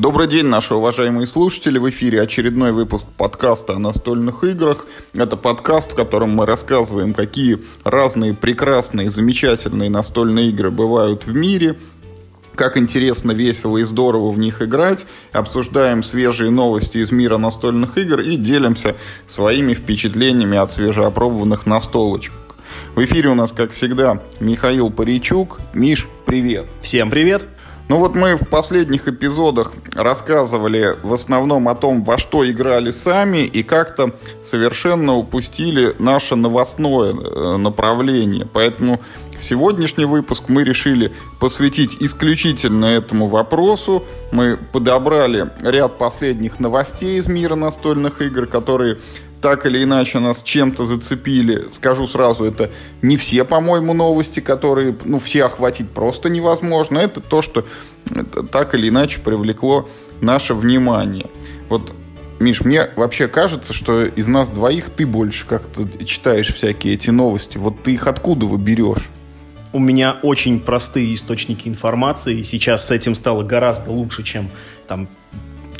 Добрый день, наши уважаемые слушатели. В эфире очередной выпуск подкаста о настольных играх. Это подкаст, в котором мы рассказываем, какие разные прекрасные, замечательные настольные игры бывают в мире, как интересно, весело и здорово в них играть, обсуждаем свежие новости из мира настольных игр и делимся своими впечатлениями от свежеопробованных настолочек. В эфире у нас, как всегда, Михаил Паричук. Миш, привет. Всем привет. Ну вот мы в последних эпизодах рассказывали в основном о том, во что играли сами, и как-то совершенно упустили наше новостное э, направление. Поэтому сегодняшний выпуск мы решили посвятить исключительно этому вопросу. Мы подобрали ряд последних новостей из мира настольных игр, которые так или иначе нас чем-то зацепили. Скажу сразу, это не все, по-моему, новости, которые, ну, все охватить просто невозможно. Это то, что это так или иначе привлекло наше внимание. Вот, Миш, мне вообще кажется, что из нас двоих ты больше как-то читаешь всякие эти новости. Вот ты их откуда вы берешь? У меня очень простые источники информации, сейчас с этим стало гораздо лучше, чем там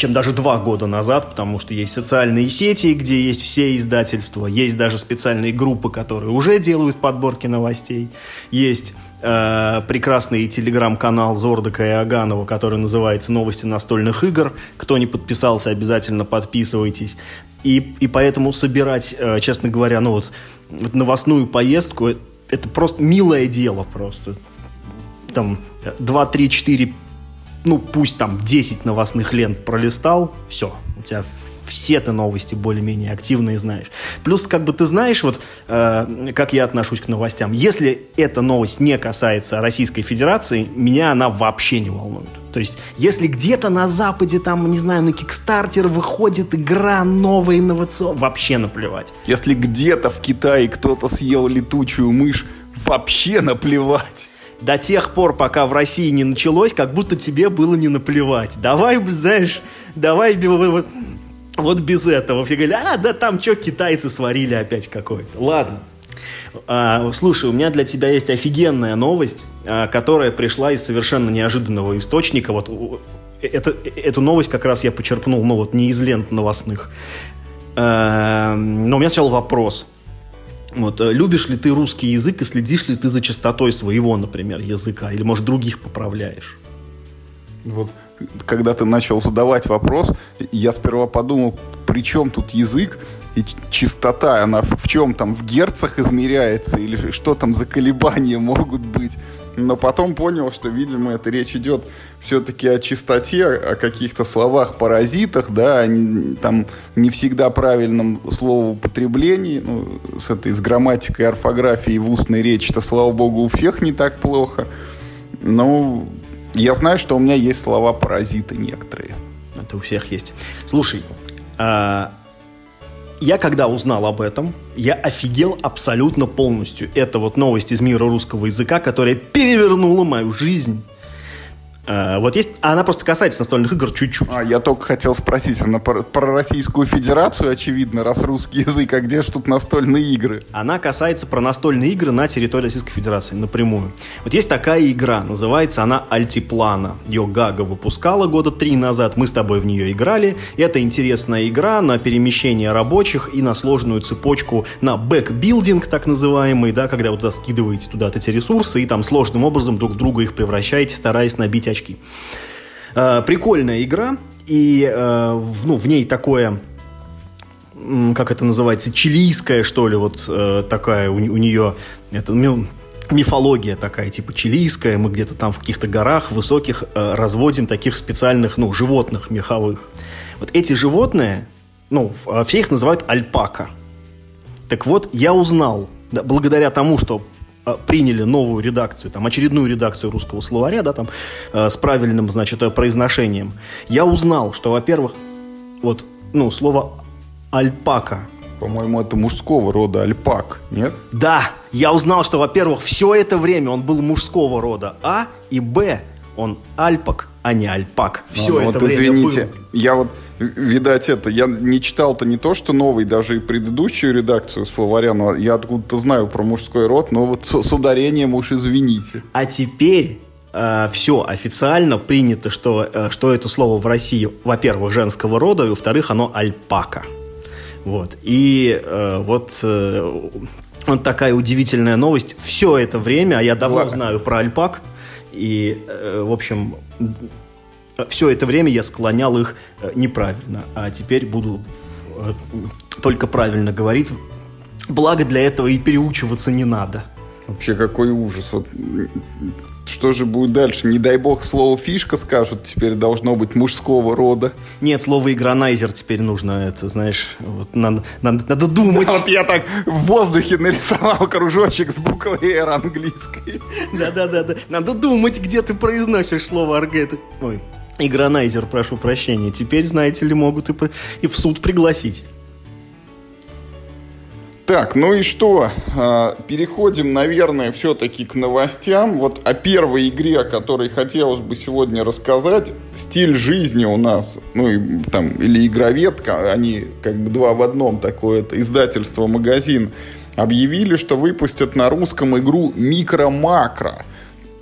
чем даже два года назад, потому что есть социальные сети, где есть все издательства, есть даже специальные группы, которые уже делают подборки новостей, есть э, прекрасный телеграм-канал Зордака и Аганова, который называется «Новости настольных игр». Кто не подписался, обязательно подписывайтесь. И, и поэтому собирать, э, честно говоря, ну вот, вот новостную поездку, это просто милое дело просто. Там 2, 3, 4, ну, пусть там 10 новостных лент пролистал, все, у тебя все ты новости более-менее активные знаешь. Плюс, как бы ты знаешь, вот э, как я отношусь к новостям. Если эта новость не касается Российской Федерации, меня она вообще не волнует. То есть, если где-то на Западе, там, не знаю, на Кикстартер выходит игра новая, инновационная, вообще наплевать. Если где-то в Китае кто-то съел летучую мышь, вообще наплевать до тех пор, пока в России не началось, как будто тебе было не наплевать. Давай, знаешь, давай вот без этого. Все говорили, а, да там что, китайцы сварили опять какой-то. Ладно. А, слушай, у меня для тебя есть офигенная новость, а, которая пришла из совершенно неожиданного источника. Вот это, эту новость как раз я почерпнул, ну вот не из лент новостных. А, но у меня сначала вопрос. Вот, э, любишь ли ты русский язык и следишь ли ты за чистотой своего, например, языка? Или, может, других поправляешь? Вот, когда ты начал задавать вопрос, я сперва подумал, при чем тут язык и чистота? Она в чем там, в герцах измеряется? Или что там за колебания могут быть? Но потом понял, что, видимо, это речь идет все-таки о чистоте, о каких-то словах-паразитах, да, о, там не всегда правильном словоупотреблении. Ну, с этой, с грамматикой, орфографией в устной речи-то, слава богу, у всех не так плохо. Но я знаю, что у меня есть слова-паразиты некоторые. Это у всех есть. Слушай, а я когда узнал об этом, я офигел абсолютно полностью. Это вот новость из мира русского языка, которая перевернула мою жизнь. А, вот есть, она просто касается настольных игр чуть-чуть. А, я только хотел спросить, она про, про Российскую Федерацию, очевидно, раз русский язык, а где же тут настольные игры? Она касается про настольные игры на территории Российской Федерации, напрямую. Вот есть такая игра, называется она Altiplano. Ее GaGa выпускала года три назад, мы с тобой в нее играли. Это интересная игра на перемещение рабочих и на сложную цепочку, на bag building, так называемый, да, когда вы туда скидываете туда эти ресурсы и там сложным образом друг друга их превращаете, стараясь набить очки очки. Э, прикольная игра, и э, ну, в ней такое как это называется, чилийская, что ли, вот э, такая у, у нее, это мифология такая, типа чилийская, мы где-то там в каких-то горах высоких э, разводим таких специальных, ну, животных меховых. Вот эти животные, ну, все их называют альпака. Так вот, я узнал, да, благодаря тому, что Э, приняли новую редакцию, там, очередную редакцию русского словаря, да, там, э, с правильным, значит, э, произношением, я узнал, что, во-первых, вот, ну, слово «альпака», по-моему, это мужского рода альпак, нет? Да, я узнал, что, во-первых, все это время он был мужского рода, а, и, б, он альпак, а не альпак. Все а, ну, это вот, время извините, был. я вот видать, это, я не читал-то не то, что новый, даже и предыдущую редакцию словаря, но я откуда-то знаю про мужской род, но вот с, с ударением уж извините. А теперь э, все официально принято, что, э, что это слово в России, во-первых, женского рода, и во-вторых, оно альпака. Вот. И э, вот э, вот такая удивительная новость. Все это время, а я давно Ладно. знаю про альпак, и, э, в общем, все это время я склонял их э, неправильно, а теперь буду э, только правильно говорить. Благо для этого и переучиваться не надо. Вообще какой ужас. Вот что же будет дальше? Не дай бог слово фишка скажут, теперь должно быть мужского рода. Нет, слово игронайзер теперь нужно, это, знаешь, вот надо, надо, надо думать. Вот я так в воздухе нарисовал кружочек с буквой R английской. Да-да-да, надо думать, где ты произносишь слово аргет. Ой, игронайзер, прошу прощения. Теперь, знаете ли, могут и, и в суд пригласить. Так, ну и что? А, переходим, наверное, все-таки к новостям. Вот о первой игре, о которой хотелось бы сегодня рассказать. Стиль жизни у нас, ну и там, или игроветка, они как бы два в одном, такое издательство, магазин, объявили, что выпустят на русском игру «Микро-макро».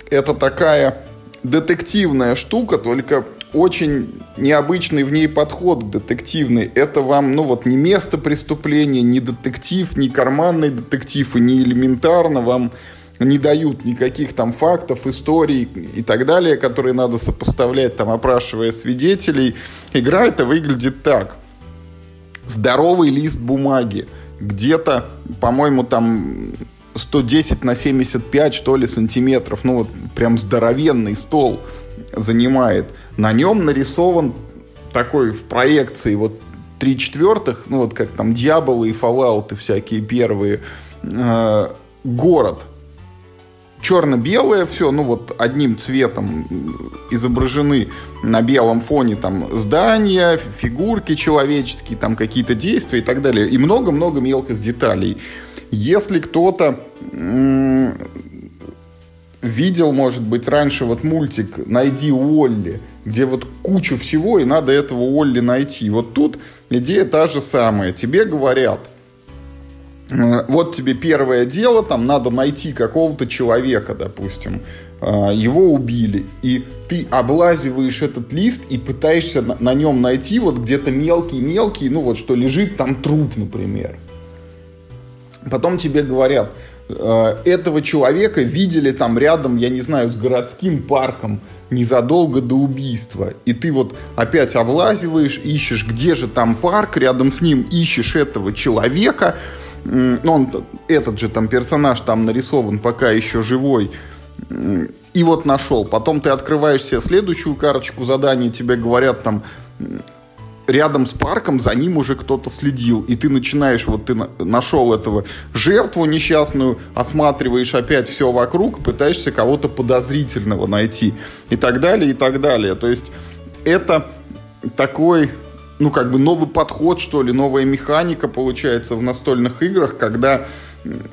Это такая детективная штука, только очень необычный в ней подход детективный. Это вам, ну вот, не место преступления, не детектив, не карманный детектив и не элементарно вам не дают никаких там фактов, историй и так далее, которые надо сопоставлять, там, опрашивая свидетелей. Игра это выглядит так. Здоровый лист бумаги. Где-то, по-моему, там 110 на 75, что ли, сантиметров. Ну, вот прям здоровенный стол занимает. На нем нарисован такой в проекции вот три четвертых, ну вот как там Дьяволы и и всякие первые, э, город. Черно-белое все, ну вот одним цветом изображены на белом фоне там здания, фигурки человеческие, там какие-то действия и так далее. И много-много мелких деталей. Если кто-то видел, может быть, раньше вот мультик «Найди Уолли», где вот кучу всего, и надо этого Уолли найти. Вот тут идея та же самая. Тебе говорят, э, вот тебе первое дело, там надо найти какого-то человека, допустим, э, его убили, и ты облазиваешь этот лист и пытаешься на, нем найти вот где-то мелкий-мелкий, ну вот что лежит там труп, например. Потом тебе говорят, этого человека видели там рядом, я не знаю, с городским парком незадолго до убийства. И ты вот опять облазиваешь, ищешь, где же там парк, рядом с ним ищешь этого человека. Ну, он, этот же там персонаж там нарисован, пока еще живой. И вот нашел. Потом ты открываешь себе следующую карточку заданий, тебе говорят там, рядом с парком за ним уже кто-то следил. И ты начинаешь, вот ты нашел этого жертву несчастную, осматриваешь опять все вокруг, пытаешься кого-то подозрительного найти. И так далее, и так далее. То есть это такой ну, как бы новый подход, что ли, новая механика получается в настольных играх, когда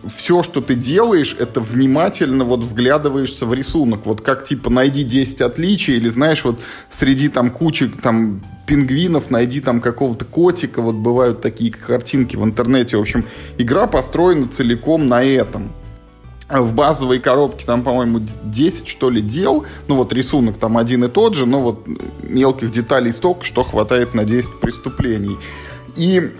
все, что ты делаешь, это внимательно вот вглядываешься в рисунок. Вот как типа найди 10 отличий или знаешь вот среди там кучи там пингвинов, найди там какого-то котика, вот бывают такие картинки в интернете. В общем, игра построена целиком на этом. В базовой коробке там, по-моему, 10, что ли, дел. Ну, вот рисунок там один и тот же, но вот мелких деталей столько, что хватает на 10 преступлений. И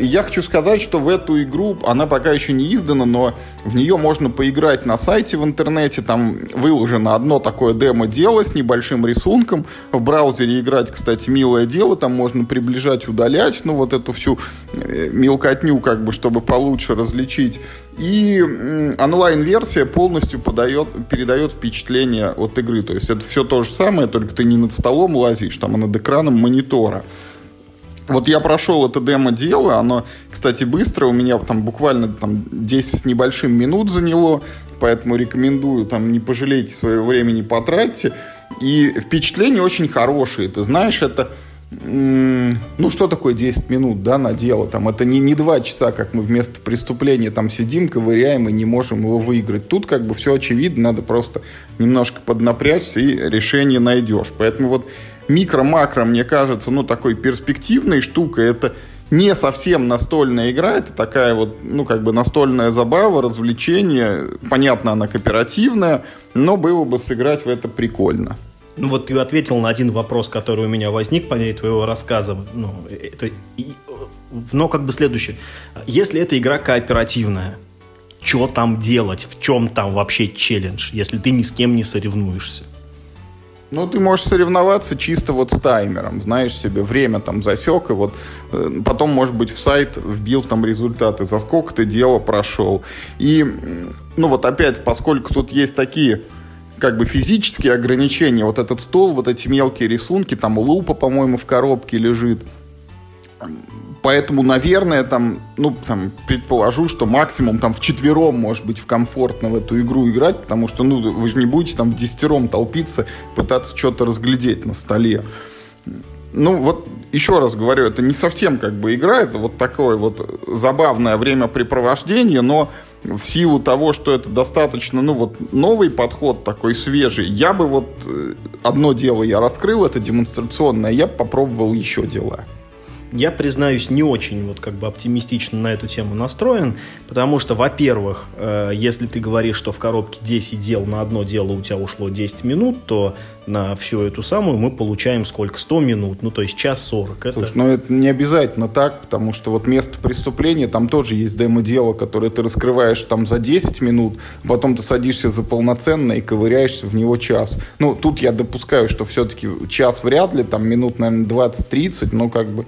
я хочу сказать, что в эту игру, она пока еще не издана, но в нее можно поиграть на сайте в интернете. Там выложено одно такое демо-дело с небольшим рисунком. В браузере играть, кстати, милое дело. Там можно приближать, удалять, ну вот эту всю э, мелкотню, как бы, чтобы получше различить. И онлайн-версия полностью подает, передает впечатление от игры. То есть это все то же самое, только ты не над столом лазишь, там, а над экраном монитора. Вот я прошел это демо-дело, оно, кстати, быстро, у меня там буквально там 10 с небольшим минут заняло, поэтому рекомендую, там, не пожалейте своего времени, потратьте. И впечатления очень хорошие, ты знаешь, это, ну, что такое 10 минут, да, на дело, там, это не, не 2 часа, как мы вместо преступления там сидим, ковыряем и не можем его выиграть. Тут как бы все очевидно, надо просто немножко поднапрячься и решение найдешь. Поэтому вот микро-макро, мне кажется, ну, такой перспективной штукой. Это не совсем настольная игра, это такая вот, ну, как бы настольная забава, развлечение. Понятно, она кооперативная, но было бы сыграть в это прикольно. Ну вот ты ответил на один вопрос, который у меня возник по мере твоего рассказа. Ну, это, но как бы следующее. Если эта игра кооперативная, что там делать, в чем там вообще челлендж, если ты ни с кем не соревнуешься? Ну, ты можешь соревноваться чисто вот с таймером, знаешь себе, время там засек, и вот э, потом, может быть, в сайт вбил там результаты, за сколько ты дело прошел. И, ну вот опять, поскольку тут есть такие как бы физические ограничения, вот этот стол, вот эти мелкие рисунки, там лупа, по-моему, в коробке лежит, Поэтому, наверное, там, ну, там, предположу, что максимум там в четвером, может быть, в комфортно в эту игру играть, потому что, ну, вы же не будете там в десятером толпиться, пытаться что-то разглядеть на столе. Ну, вот еще раз говорю, это не совсем как бы игра, это вот такое вот забавное времяпрепровождение, но в силу того, что это достаточно, ну вот новый подход такой свежий, я бы вот э, одно дело я раскрыл, это демонстрационное, я попробовал еще дела я, признаюсь, не очень вот как бы оптимистично на эту тему настроен, потому что, во-первых, э, если ты говоришь, что в коробке 10 дел на одно дело у тебя ушло 10 минут, то на всю эту самую мы получаем сколько? 100 минут, ну то есть час 40. Это... Слушай, ну это не обязательно так, потому что вот место преступления, там тоже есть демо-дело, которое ты раскрываешь там за 10 минут, потом ты садишься за полноценно и ковыряешься в него час. Ну тут я допускаю, что все-таки час вряд ли, там минут, наверное, 20-30, но как бы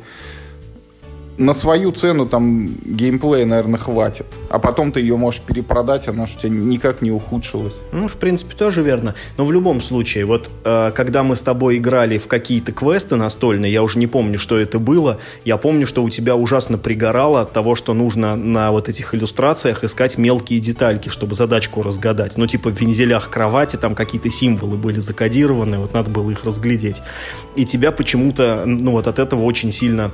на свою цену там геймплея, наверное, хватит. А потом ты ее можешь перепродать, она же у тебя никак не ухудшилась. Ну, в принципе, тоже верно. Но в любом случае, вот э, когда мы с тобой играли в какие-то квесты настольные, я уже не помню, что это было, я помню, что у тебя ужасно пригорало от того, что нужно на вот этих иллюстрациях искать мелкие детальки, чтобы задачку разгадать. Ну, типа в вензелях кровати там какие-то символы были закодированы, вот надо было их разглядеть. И тебя почему-то, ну, вот от этого очень сильно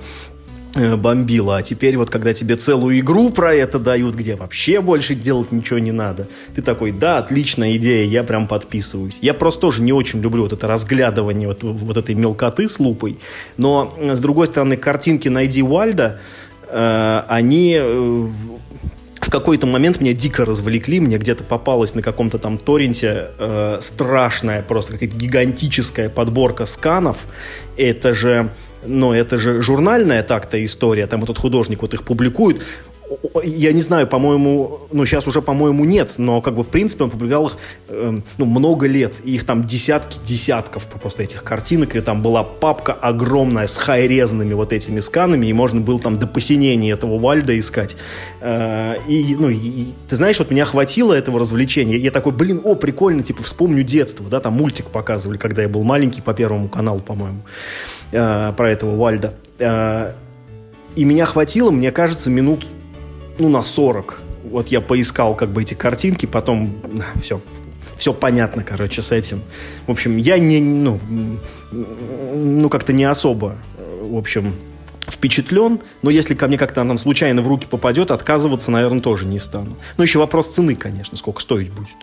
бомбило. А теперь вот, когда тебе целую игру про это дают, где вообще больше делать ничего не надо, ты такой, да, отличная идея, я прям подписываюсь. Я просто тоже не очень люблю вот это разглядывание вот, вот этой мелкоты с лупой. Но, с другой стороны, картинки «Найди Вальда», э, они э, в какой-то момент меня дико развлекли, мне где-то попалась на каком-то там торренте э, страшная, просто какая-то гигантическая подборка сканов. Это же но это же журнальная так-то история, там этот художник вот их публикует, я не знаю, по-моему, ну, сейчас уже, по-моему, нет, но, как бы, в принципе, он публиковал их, э, ну, много лет, и их там десятки, десятков просто этих картинок, и там была папка огромная с хайрезными вот этими сканами, и можно было там до посинения этого Вальда искать. Э, и, ну, и, ты знаешь, вот меня хватило этого развлечения, я такой, блин, о, прикольно, типа, вспомню детство, да, там мультик показывали, когда я был маленький, по Первому каналу, по-моему, э, про этого Вальда. Э, и меня хватило, мне кажется, минут ну, на 40. Вот я поискал как бы эти картинки, потом все, все понятно, короче, с этим. В общем, я не, ну, ну как-то не особо, в общем, впечатлен, но если ко мне как-то там случайно в руки попадет, отказываться, наверное, тоже не стану. Ну, еще вопрос цены, конечно, сколько стоить будет.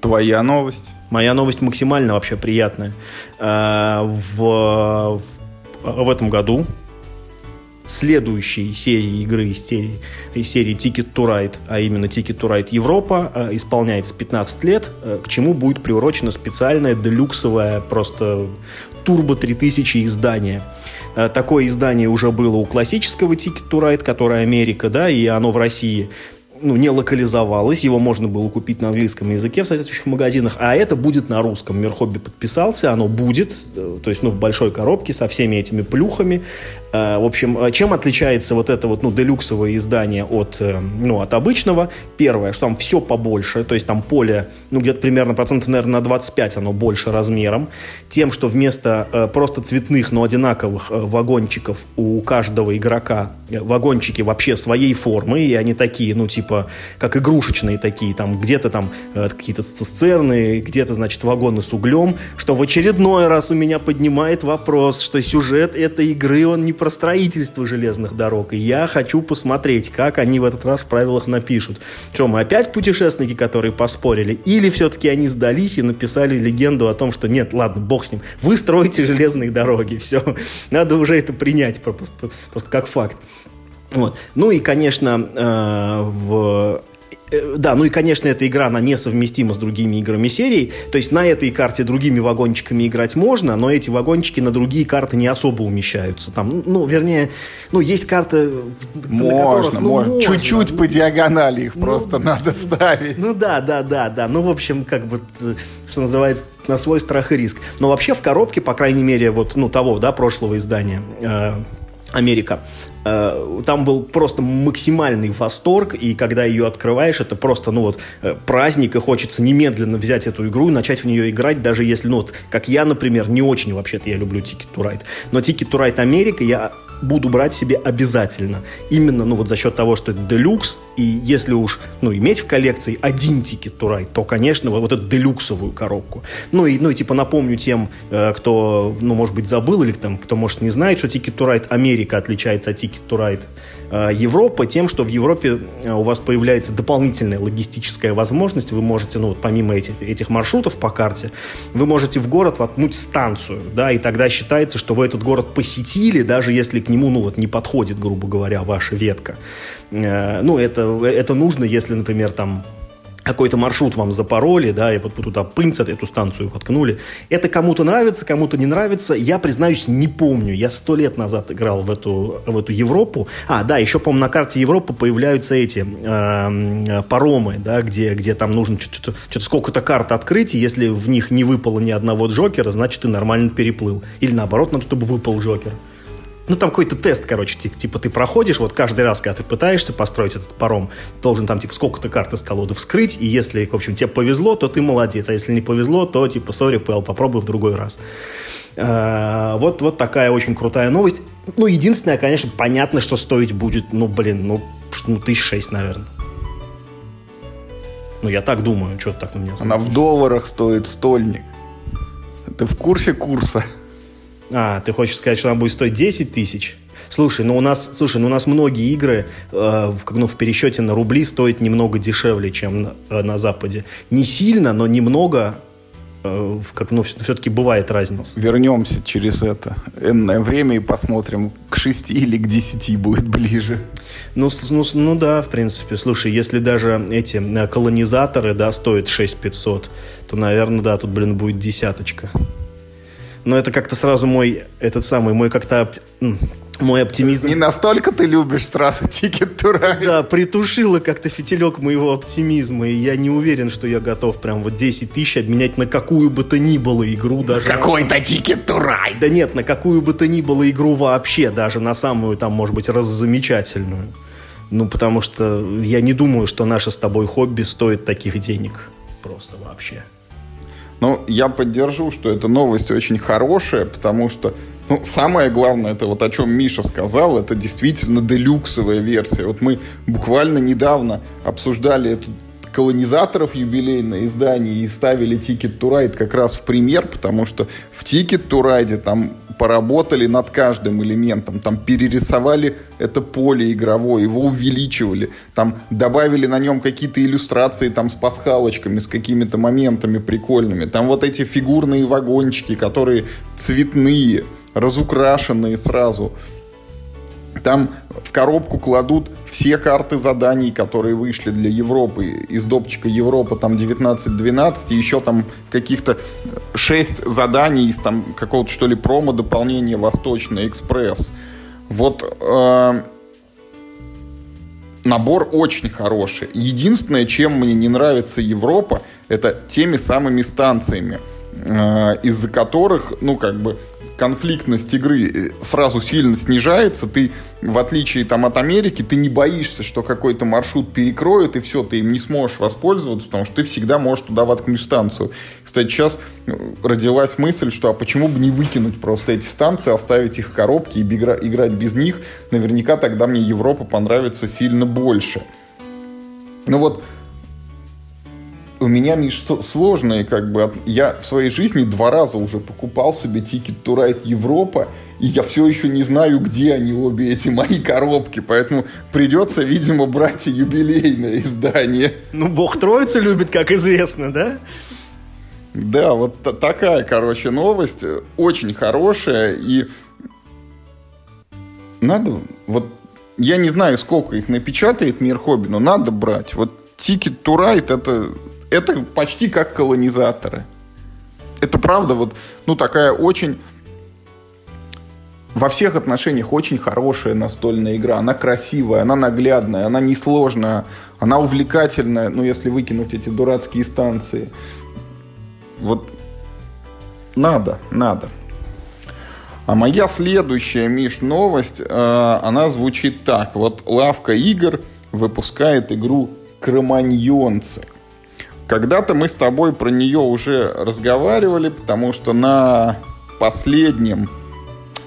Твоя новость? Моя новость максимально вообще приятная. А, в, в, в этом году следующей серии игры из серии, из серии Ticket to Ride, а именно Ticket to Ride Европа, э, исполняется 15 лет, э, к чему будет приурочено специальное делюксовое просто турбо 3000 издание. Э, такое издание уже было у классического Ticket to Ride, которое Америка, да, и оно в России ну, не локализовалось, его можно было купить на английском языке в соответствующих магазинах, а это будет на русском. Мир Хобби подписался, оно будет, э, то есть, ну, в большой коробке со всеми этими плюхами. Э, в общем, э, чем отличается вот это вот, ну, делюксовое издание от, ну, от обычного? Первое, что там все побольше, то есть там поле, ну, где-то примерно процентов, наверное, на 25 оно больше размером. Тем, что вместо просто цветных, но одинаковых вагончиков у каждого игрока вагончики вообще своей формы, и они такие, ну, типа типа, как игрушечные такие, там где-то там э, какие-то цистерны, где-то, значит, вагоны с углем, что в очередной раз у меня поднимает вопрос, что сюжет этой игры, он не про строительство железных дорог, и я хочу посмотреть, как они в этот раз в правилах напишут. Что, мы опять путешественники, которые поспорили, или все-таки они сдались и написали легенду о том, что нет, ладно, бог с ним, вы строите железные дороги, все, надо уже это принять просто, просто как факт. Вот. Ну и, конечно, э, в э, да, ну и, конечно, эта игра, она несовместима с другими играми серии. То есть на этой карте другими вагончиками играть можно, но эти вагончики на другие карты не особо умещаются. Там, ну, вернее, ну, есть карты... Можно, которых, ну, можно. Чуть-чуть ну, по диагонали их ну, просто надо ставить. Ну да, да, да, да. Ну, в общем, как бы, что называется, на свой страх и риск. Но вообще в коробке, по крайней мере, вот, ну, того, да, прошлого издания, э, Америка. Э, там был просто максимальный восторг, и когда ее открываешь, это просто, ну вот, э, праздник, и хочется немедленно взять эту игру и начать в нее играть, даже если, ну вот, как я, например, не очень вообще-то я люблю Ticket to Ride, но Ticket to Ride Америка я буду брать себе обязательно. Именно, ну вот за счет того, что это делюкс, и если уж, ну, иметь в коллекции один тикет to то, конечно, вот, вот эту делюксовую коробку. Ну и, ну и типа напомню тем, э, кто, ну, может быть, забыл или там, кто, может, не знает, что Ticket to Америка отличается от to Э, Европа тем, что в Европе э, у вас появляется дополнительная логистическая возможность. Вы можете, ну, вот помимо этих, этих маршрутов по карте, вы можете в город воткнуть станцию, да, и тогда считается, что вы этот город посетили, даже если к нему, ну, вот не подходит, грубо говоря, ваша ветка. Э, ну, это, это нужно, если, например, там какой-то маршрут вам запороли, да, и вот туда пынцат эту станцию воткнули. Это кому-то нравится, кому-то не нравится. Я, признаюсь, не помню. Я сто лет назад играл в эту, в эту Европу. А, да, еще, по-моему, на карте Европы появляются эти э, паромы, да, где, где там нужно что-то, что-то сколько-то карт открыть, и если в них не выпало ни одного Джокера, значит, ты нормально переплыл. Или наоборот, надо, чтобы выпал Джокер. Ну, там какой-то тест, короче, типа ты проходишь, вот каждый раз, когда ты пытаешься построить этот паром, должен там, типа, сколько-то карт из колоды вскрыть, и если, в общем, тебе повезло, то ты молодец, а если не повезло, то, типа, сори, Пэл, попробуй в другой раз. А, вот, вот такая очень крутая новость. Ну, единственное, конечно, понятно, что стоить будет, ну, блин, ну, ну тысяч шесть, наверное. Ну, я так думаю, что так на меня Она в долларах стоит стольник. Ты в курсе курса? А, ты хочешь сказать, что она будет стоить 10 тысяч? Слушай, ну у нас, слушай, ну у нас многие игры э, в, ну, в пересчете на рубли стоят немного дешевле, чем на, э, на Западе. Не сильно, но немного, э, как, ну, все-таки бывает разница. Вернемся через это энное время и посмотрим, к 6 или к 10 будет ближе. Ну, ну, ну да, в принципе. Слушай, если даже эти э, колонизаторы, да, стоят 6500, то, наверное, да, тут, блин, будет десяточка но это как-то сразу мой, этот самый, мой как-то мой оптимизм. Не настолько ты любишь сразу Ticket to Ride. Да, притушило как-то фитилек моего оптимизма, и я не уверен, что я готов прям вот 10 тысяч обменять на какую бы то ни было игру даже. Какой-то Ticket to Ride. Да нет, на какую бы то ни было игру вообще, даже на самую там, может быть, раззамечательную. Ну, потому что я не думаю, что наше с тобой хобби стоит таких денег. Просто вообще. Ну, я поддержу, что эта новость очень хорошая, потому что ну, самое главное, это вот о чем Миша сказал, это действительно делюксовая версия. Вот мы буквально недавно обсуждали эту колонизаторов юбилейное издание и ставили Ticket to Ride как раз в пример, потому что в Ticket to Ride там поработали над каждым элементом, там перерисовали это поле игровое, его увеличивали, там добавили на нем какие-то иллюстрации там с пасхалочками, с какими-то моментами прикольными, там вот эти фигурные вагончики, которые цветные, разукрашенные сразу, там в коробку кладут все карты заданий, которые вышли для Европы. Из допчика Европа там 19-12, и еще там каких-то 6 заданий из там какого-то что ли промо дополнения Восточный Экспресс. Вот э, набор очень хороший. Единственное, чем мне не нравится Европа, это теми самыми станциями, э, из-за которых, ну, как бы, конфликтность игры э, сразу сильно снижается. Ты, в отличие там, от Америки, ты не боишься, что какой-то маршрут перекроют, и все, ты им не сможешь воспользоваться, потому что ты всегда можешь туда воткнуть станцию. Кстати, сейчас э, родилась мысль, что а почему бы не выкинуть просто эти станции, оставить их в коробке и играть без них? Наверняка тогда мне Европа понравится сильно больше. Ну вот, у меня, Миш, сложные, как бы, я в своей жизни два раза уже покупал себе to Ride Европа, и я все еще не знаю, где они обе, эти мои коробки, поэтому придется, видимо, брать юбилейное издание. Ну, бог троицы любит, как известно, да? Да, вот такая, короче, новость, очень хорошая, и надо, вот, я не знаю, сколько их напечатает Мир Хобби, но надо брать. Вот Ticket to Ride это это почти как колонизаторы. Это правда, вот, ну, такая очень во всех отношениях очень хорошая настольная игра. Она красивая, она наглядная, она несложная, она увлекательная, ну, если выкинуть эти дурацкие станции. Вот надо, надо. А моя следующая, Миш, новость, э, она звучит так. Вот лавка игр выпускает игру «Кроманьонцы». Когда-то мы с тобой про нее уже разговаривали, потому что на последнем,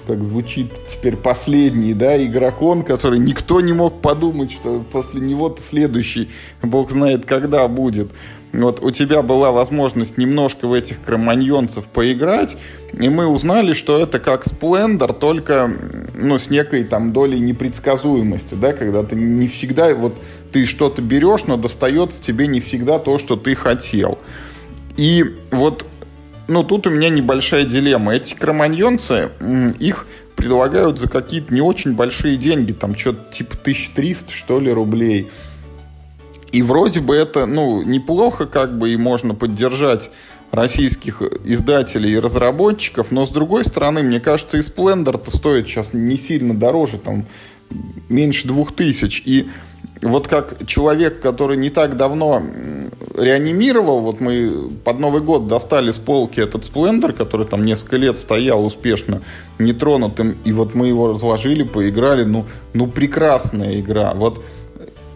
как звучит теперь последний, да, игрокон, который никто не мог подумать, что после него следующий, бог знает когда будет. Вот у тебя была возможность немножко в этих кроманьонцев поиграть, и мы узнали, что это как Сплендер, только ну, с некой там долей непредсказуемости, да, когда ты не всегда, вот ты что-то берешь, но достается тебе не всегда то, что ты хотел. И вот, ну, тут у меня небольшая дилемма. Эти кроманьонцы, их предлагают за какие-то не очень большие деньги, там что-то типа 1300, что ли, рублей – и вроде бы это, ну, неплохо, как бы, и можно поддержать российских издателей и разработчиков, но с другой стороны, мне кажется, и Splendor-то стоит сейчас не сильно дороже, там, меньше двух тысяч. И вот как человек, который не так давно реанимировал, вот мы под Новый год достали с полки этот Splendor, который там несколько лет стоял успешно нетронутым, и вот мы его разложили, поиграли, ну, ну прекрасная игра. Вот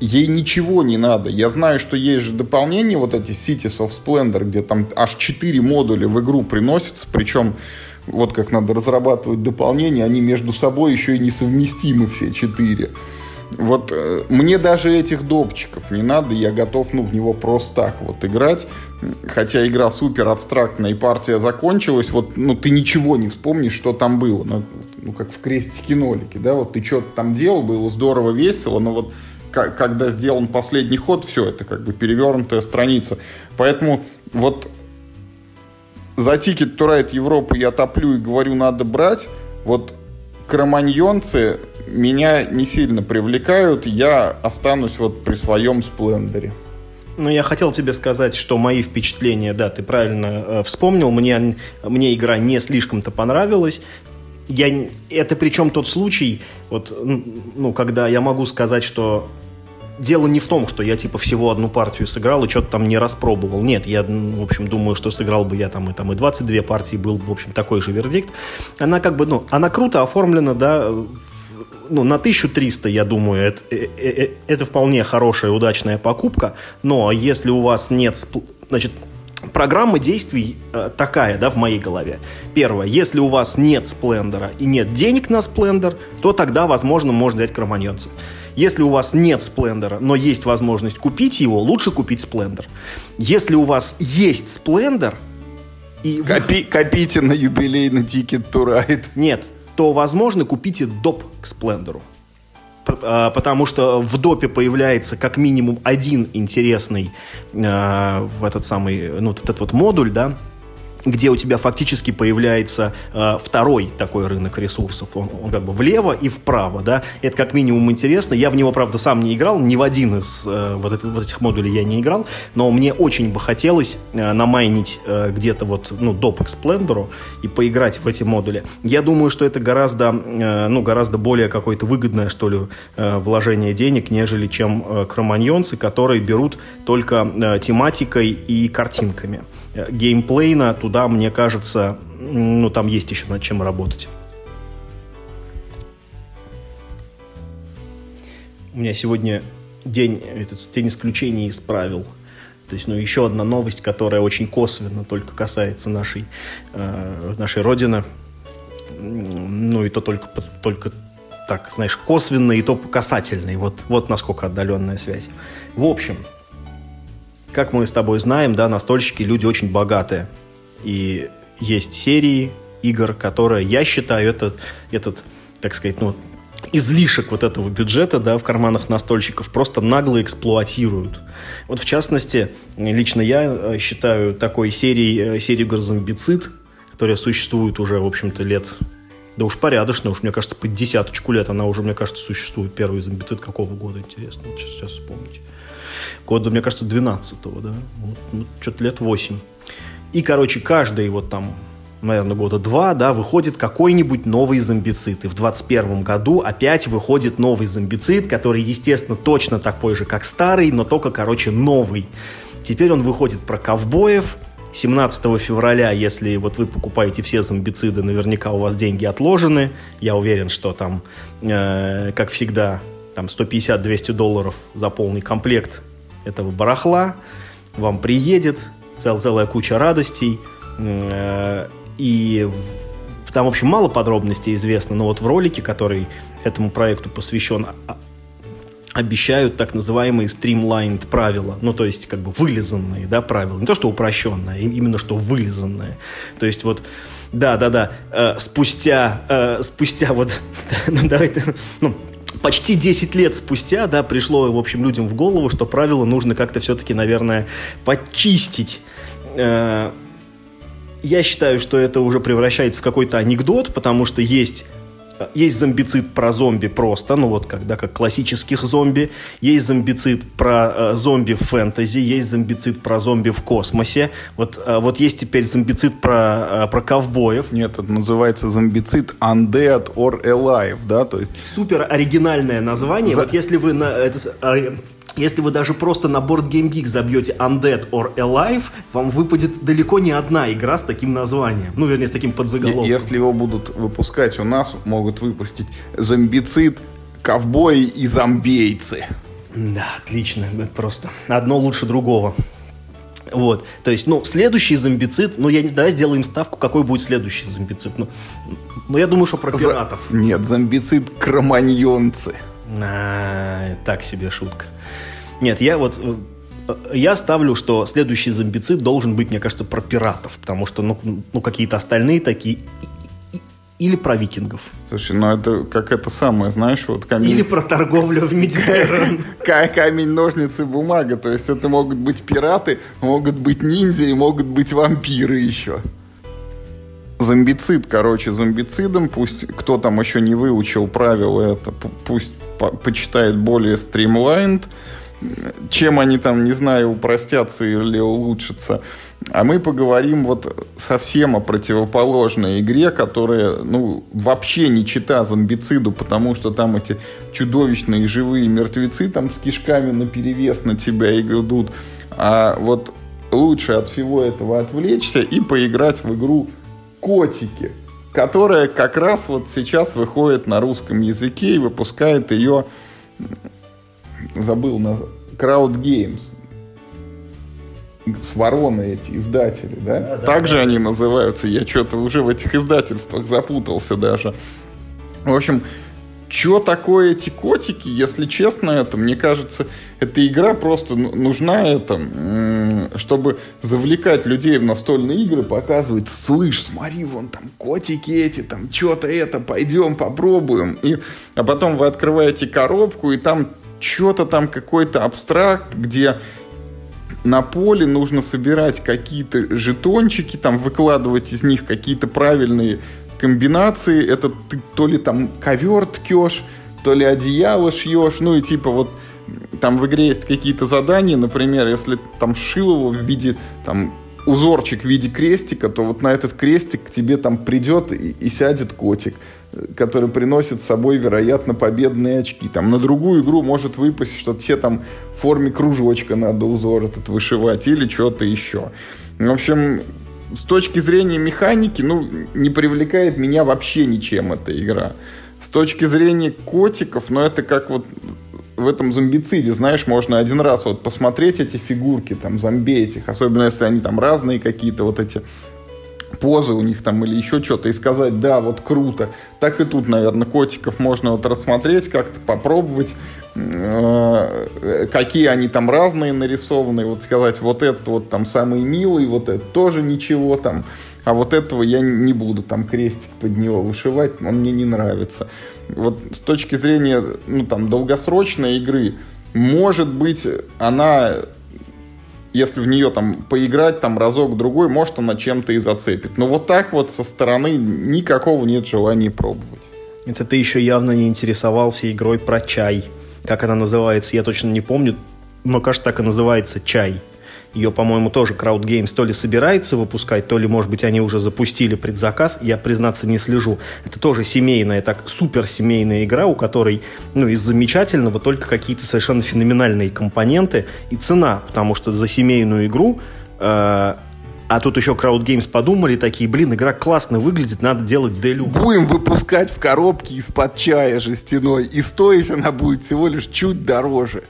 ей ничего не надо. Я знаю, что есть же дополнения, вот эти Cities of Splendor, где там аж 4 модуля в игру приносятся, причем вот как надо разрабатывать дополнения, они между собой еще и несовместимы все четыре. Вот э, мне даже этих допчиков не надо, я готов ну, в него просто так вот играть. Хотя игра супер абстрактная и партия закончилась, вот ну, ты ничего не вспомнишь, что там было. Ну, ну как в крестике-нолике, да, вот ты что-то там делал, было здорово, весело, но вот когда сделан последний ход, все, это как бы перевернутая страница. Поэтому вот за Ticket to Ride Европы я топлю и говорю, надо брать. Вот кроманьонцы меня не сильно привлекают, я останусь вот при своем сплендере. Ну, я хотел тебе сказать, что мои впечатления, да, ты правильно э, вспомнил, мне, мне игра не слишком-то понравилась я, это причем тот случай, вот, ну, когда я могу сказать, что дело не в том, что я типа всего одну партию сыграл и что-то там не распробовал. Нет, я, в общем, думаю, что сыграл бы я там и там и 22 партии, был бы, в общем, такой же вердикт. Она как бы, ну, она круто оформлена, да, ну, на 1300, я думаю, это, это, э, это вполне хорошая, удачная покупка, но если у вас нет, значит, Программа действий э, такая, да, в моей голове. Первое, если у вас нет сплендера и нет денег на сплендер, то тогда, возможно, можно взять кроманьонца. Если у вас нет сплендера, но есть возможность купить его, лучше купить сплендер. Если у вас есть сплендер, и Копи, Копите на юбилейный Ticket to Ride. Нет, то, возможно, купите доп к сплендеру. А, потому что в допе появляется как минимум один интересный э, этот самый, ну, вот этот вот модуль, да, где у тебя фактически появляется э, второй такой рынок ресурсов. Он, он как бы влево и вправо, да. Это как минимум интересно. Я в него, правда, сам не играл, ни в один из э, вот, это, вот этих модулей я не играл, но мне очень бы хотелось э, намайнить э, где-то вот, ну, доп. к Сплендеру и поиграть в эти модули. Я думаю, что это гораздо, э, ну, гораздо более какое-то выгодное, что ли, э, вложение денег, нежели чем э, кроманьонцы, которые берут только э, тематикой и картинками. Э, геймплейна, туда, мне кажется, ну, там есть еще над чем работать. У меня сегодня день, этот день исключений исправил. То есть, ну, еще одна новость, которая очень косвенно только касается нашей, э, нашей Родины. Ну, и то только, только так, знаешь, косвенный и то касательный. Вот, вот насколько отдаленная связь. В общем, как мы с тобой знаем, да, настольщики люди очень богатые. И есть серии игр, которые, я считаю, этот, этот так сказать, ну, излишек вот этого бюджета да, в карманах настольщиков просто нагло эксплуатируют. Вот в частности, лично я э, считаю такой серией, э, серию игр «Зомбицид», которая существует уже, в общем-то, лет да уж порядочно, уж мне кажется, по десяточку лет она уже, мне кажется, существует. Первый зомбицид какого года, интересно, сейчас, сейчас вспомнить. Года, мне кажется, 12-го, да? Вот, ну, что-то лет 8. И, короче, каждый вот там наверное, года два, да, выходит какой-нибудь новый зомбицид. И в 21 году опять выходит новый зомбицид, который, естественно, точно такой же, как старый, но только, короче, новый. Теперь он выходит про ковбоев. 17 февраля, если вот вы покупаете все зомбициды, наверняка у вас деньги отложены. Я уверен, что там, э, как всегда, там 150-200 долларов за полный комплект этого барахла вам приедет, цел, целая куча радостей. Э, и там, в общем, мало подробностей известно, но вот в ролике, который этому проекту посвящен, а, обещают так называемые streamlined правила, ну, то есть, как бы, вылизанные, да, правила. Не то, что упрощенные, именно что вылизанные. То есть, вот, да-да-да, э, спустя, э, спустя вот, ну, давайте, ну, почти 10 лет спустя, да, пришло, в общем, людям в голову, что правила нужно как-то все-таки, наверное, почистить. Э, я считаю, что это уже превращается в какой-то анекдот, потому что есть есть зомбицид про зомби просто, ну вот когда как классических зомби, есть зомбицид про э, зомби в фэнтези, есть зомбицид про зомби в космосе, вот, э, вот есть теперь зомбицид про, э, про ковбоев. Нет, это называется зомбицид Undead or Alive, да, то есть... Супер оригинальное название, За... вот если вы на... Это, э, если вы даже просто на Board Game Geek забьете Undead or Alive, вам выпадет далеко не одна игра с таким названием. Ну, вернее, с таким подзаголовком. Если его будут выпускать у нас, могут выпустить зомбицид, ковбои и зомбейцы. Да, отлично. Это просто одно лучше другого. Вот, то есть, ну, следующий зомбицид, ну, я не знаю, сделаем ставку, какой будет следующий зомбицид. Ну, ну я думаю, что про пиратов. За... Нет, зомбицид кроманьонцы. А, так себе шутка. Нет, я вот э, я ставлю, что следующий зомбицид должен быть, мне кажется, про пиратов, потому что, ну, ну какие-то остальные такие или про викингов. Слушай, ну это как это самое, знаешь, вот камень... Или про торговлю в Медитерран. Камень, ножницы, бумага. То есть это могут быть пираты, могут быть ниндзя и могут быть вампиры еще. Зомбицид, короче, зомбицидом. Пусть кто там еще не выучил правила это, пусть по почитает более стримлайнд чем они там, не знаю, упростятся или улучшатся. А мы поговорим вот совсем о противоположной игре, которая, ну, вообще не чита зомбициду, потому что там эти чудовищные живые мертвецы там с кишками на перевес на тебя идут. А вот лучше от всего этого отвлечься и поиграть в игру «Котики», которая как раз вот сейчас выходит на русском языке и выпускает ее забыл на Crowd Games. С вороны эти издатели, да? да, да так да, же да. они называются. Я что-то уже в этих издательствах запутался даже. В общем, что такое эти котики, если честно, это, мне кажется, эта игра просто нужна это, чтобы завлекать людей в настольные игры, показывать, слышь, смотри, вон там котики эти, там что-то это, пойдем попробуем. И, а потом вы открываете коробку, и там что-то там какой-то абстракт, где на поле нужно собирать какие-то жетончики, там выкладывать из них какие-то правильные комбинации. Это ты то ли там ковер ткешь, то ли одеяло шьешь, ну и типа вот там в игре есть какие-то задания, например, если там шил его в виде там узорчик в виде крестика, то вот на этот крестик к тебе там придет и, и сядет котик который приносит с собой, вероятно, победные очки. Там на другую игру может выпасть, что те там в форме кружочка надо узор этот вышивать или что-то еще. В общем, с точки зрения механики, ну, не привлекает меня вообще ничем эта игра. С точки зрения котиков, ну, это как вот в этом зомбициде, знаешь, можно один раз вот посмотреть эти фигурки, там, зомби этих, особенно если они там разные какие-то, вот эти позы у них там или еще что-то, и сказать, да, вот круто. Так и тут, наверное, котиков можно вот рассмотреть, как-то попробовать, э, какие они там разные нарисованы, вот сказать, вот этот вот там самый милый, вот это тоже ничего там, а вот этого я не буду там крестик под него вышивать, он мне не нравится. Вот с точки зрения, ну там, долгосрочной игры, может быть, она если в нее там поиграть там разок-другой, может она чем-то и зацепит. Но вот так вот со стороны никакого нет желания пробовать. Это ты еще явно не интересовался игрой про чай. Как она называется, я точно не помню, но кажется, так и называется «Чай». Ее, по-моему, тоже Crowd Games то ли собирается выпускать, то ли, может быть, они уже запустили предзаказ. Я, признаться, не слежу. Это тоже семейная, так супер семейная игра, у которой, ну, из замечательного только какие-то совершенно феноменальные компоненты и цена, потому что за семейную игру э, а тут еще Crowd Games подумали такие, блин, игра классно выглядит, надо делать deluxe. Будем выпускать в коробке из-под чая жестяной, и стоить она будет всего лишь чуть дороже.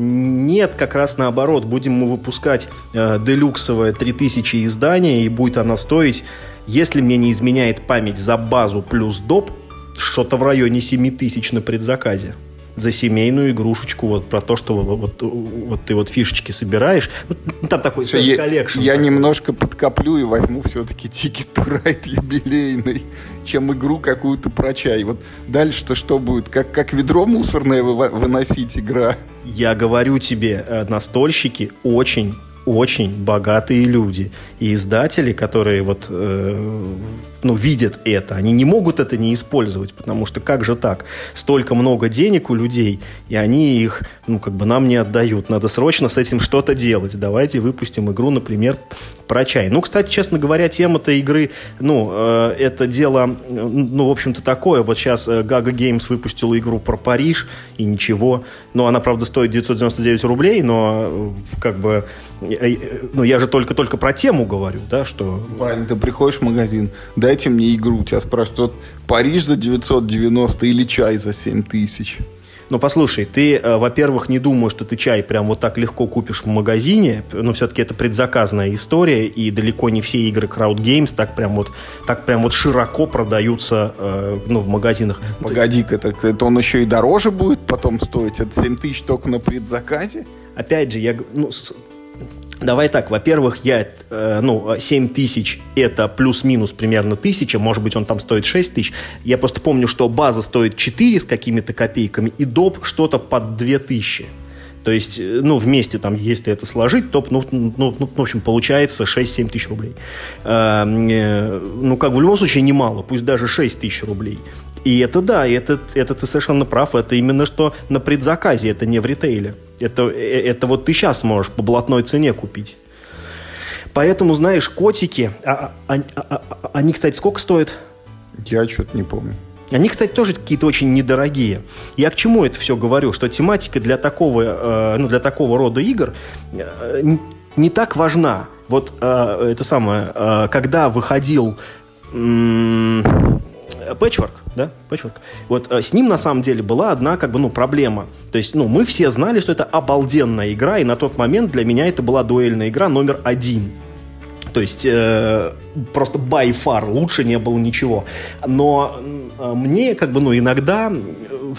Нет, как раз наоборот. Будем мы выпускать э, делюксовое 3000 издание, и будет она стоить, если мне не изменяет память за базу плюс доп, что-то в районе 7000 на предзаказе за семейную игрушечку, вот про то, что вот, вот, вот ты вот фишечки собираешь. Ну, там такой Все, я, collection. Я такой. немножко подкоплю и возьму все-таки Ticket to Ride юбилейный, чем игру какую-то про чай. Вот дальше-то что будет? Как, как ведро мусорное выносить игра? Я говорю тебе, э, настольщики очень очень богатые люди. И издатели, которые вот, э, ну, видят это, они не могут это не использовать, потому что как же так? Столько много денег у людей, и они их, ну, как бы нам не отдают. Надо срочно с этим что-то делать. Давайте выпустим игру, например, про чай. Ну, кстати, честно говоря, тема-то игры, ну, э, это дело, ну, в общем-то, такое. Вот сейчас э, Gaga Games выпустила игру про Париж, и ничего. Ну, она, правда, стоит 999 рублей, но э, как бы, э, э, ну, я же только-только про тему говорю, да, что... Правильно, ты приходишь в магазин, дайте мне игру, тебя спрашивают, вот Париж за 990 или чай за 7000? Но послушай, ты, э, во-первых, не думаешь, что ты чай прям вот так легко купишь в магазине, но все-таки это предзаказная история, и далеко не все игры Crowd Games так прям вот, так прям вот широко продаются э, ну, в магазинах. Погоди-ка, это, это он еще и дороже будет потом стоить? Это 7 тысяч только на предзаказе? Опять же, я, ну, Давай так, во-первых, я, э, ну, 7 тысяч это плюс-минус примерно тысяча, может быть, он там стоит 6 тысяч. Я просто помню, что база стоит 4 с какими-то копейками, и доп что-то под 2 тысячи. То есть, э, ну, вместе там, если это сложить, то, ну, ну, ну, ну в общем, получается 6-7 тысяч рублей. Э, э, ну, как в любом случае немало, пусть даже 6 тысяч рублей. И это да, это, это ты совершенно прав, это именно что на предзаказе, это не в ритейле. Это, э, это вот ты сейчас можешь по блатной цене купить. Поэтому, знаешь, котики, а, а, а, а, они, кстати, сколько стоят? Я что-то не помню. Они, кстати, тоже какие-то очень недорогие. Я к чему это все говорю? Что тематика для такого, э, ну, для такого рода игр э, не так важна. Вот э, это самое, э, когда выходил э, Patchwork, да, Patchwork. Вот э, с ним на самом деле была одна как бы ну проблема. То есть, ну мы все знали, что это обалденная игра, и на тот момент для меня это была дуэльная игра номер один. То есть э, просто by far лучше не было ничего. Но э, мне как бы ну иногда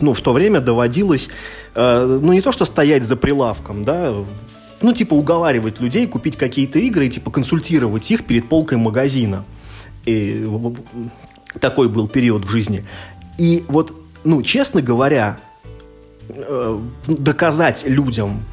ну в то время доводилось э, ну не то что стоять за прилавком, да, ну типа уговаривать людей купить какие-то игры и типа консультировать их перед полкой магазина. И такой был период в жизни. И вот, ну, честно говоря, э, доказать людям,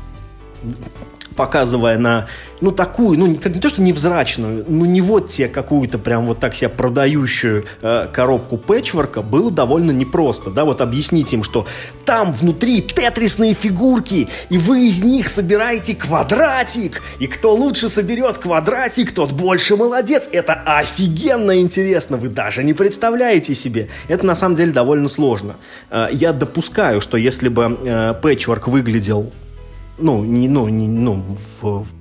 показывая на, ну, такую, ну, как не то, что невзрачную, ну, не вот тебе какую-то прям вот так себя продающую э, коробку пэтчворка, было довольно непросто, да, вот объяснить им, что там внутри тетрисные фигурки, и вы из них собираете квадратик, и кто лучше соберет квадратик, тот больше молодец, это офигенно интересно, вы даже не представляете себе. Это на самом деле довольно сложно. Э, я допускаю, что если бы э, пэтчворк выглядел ну, не, ну, не, ну,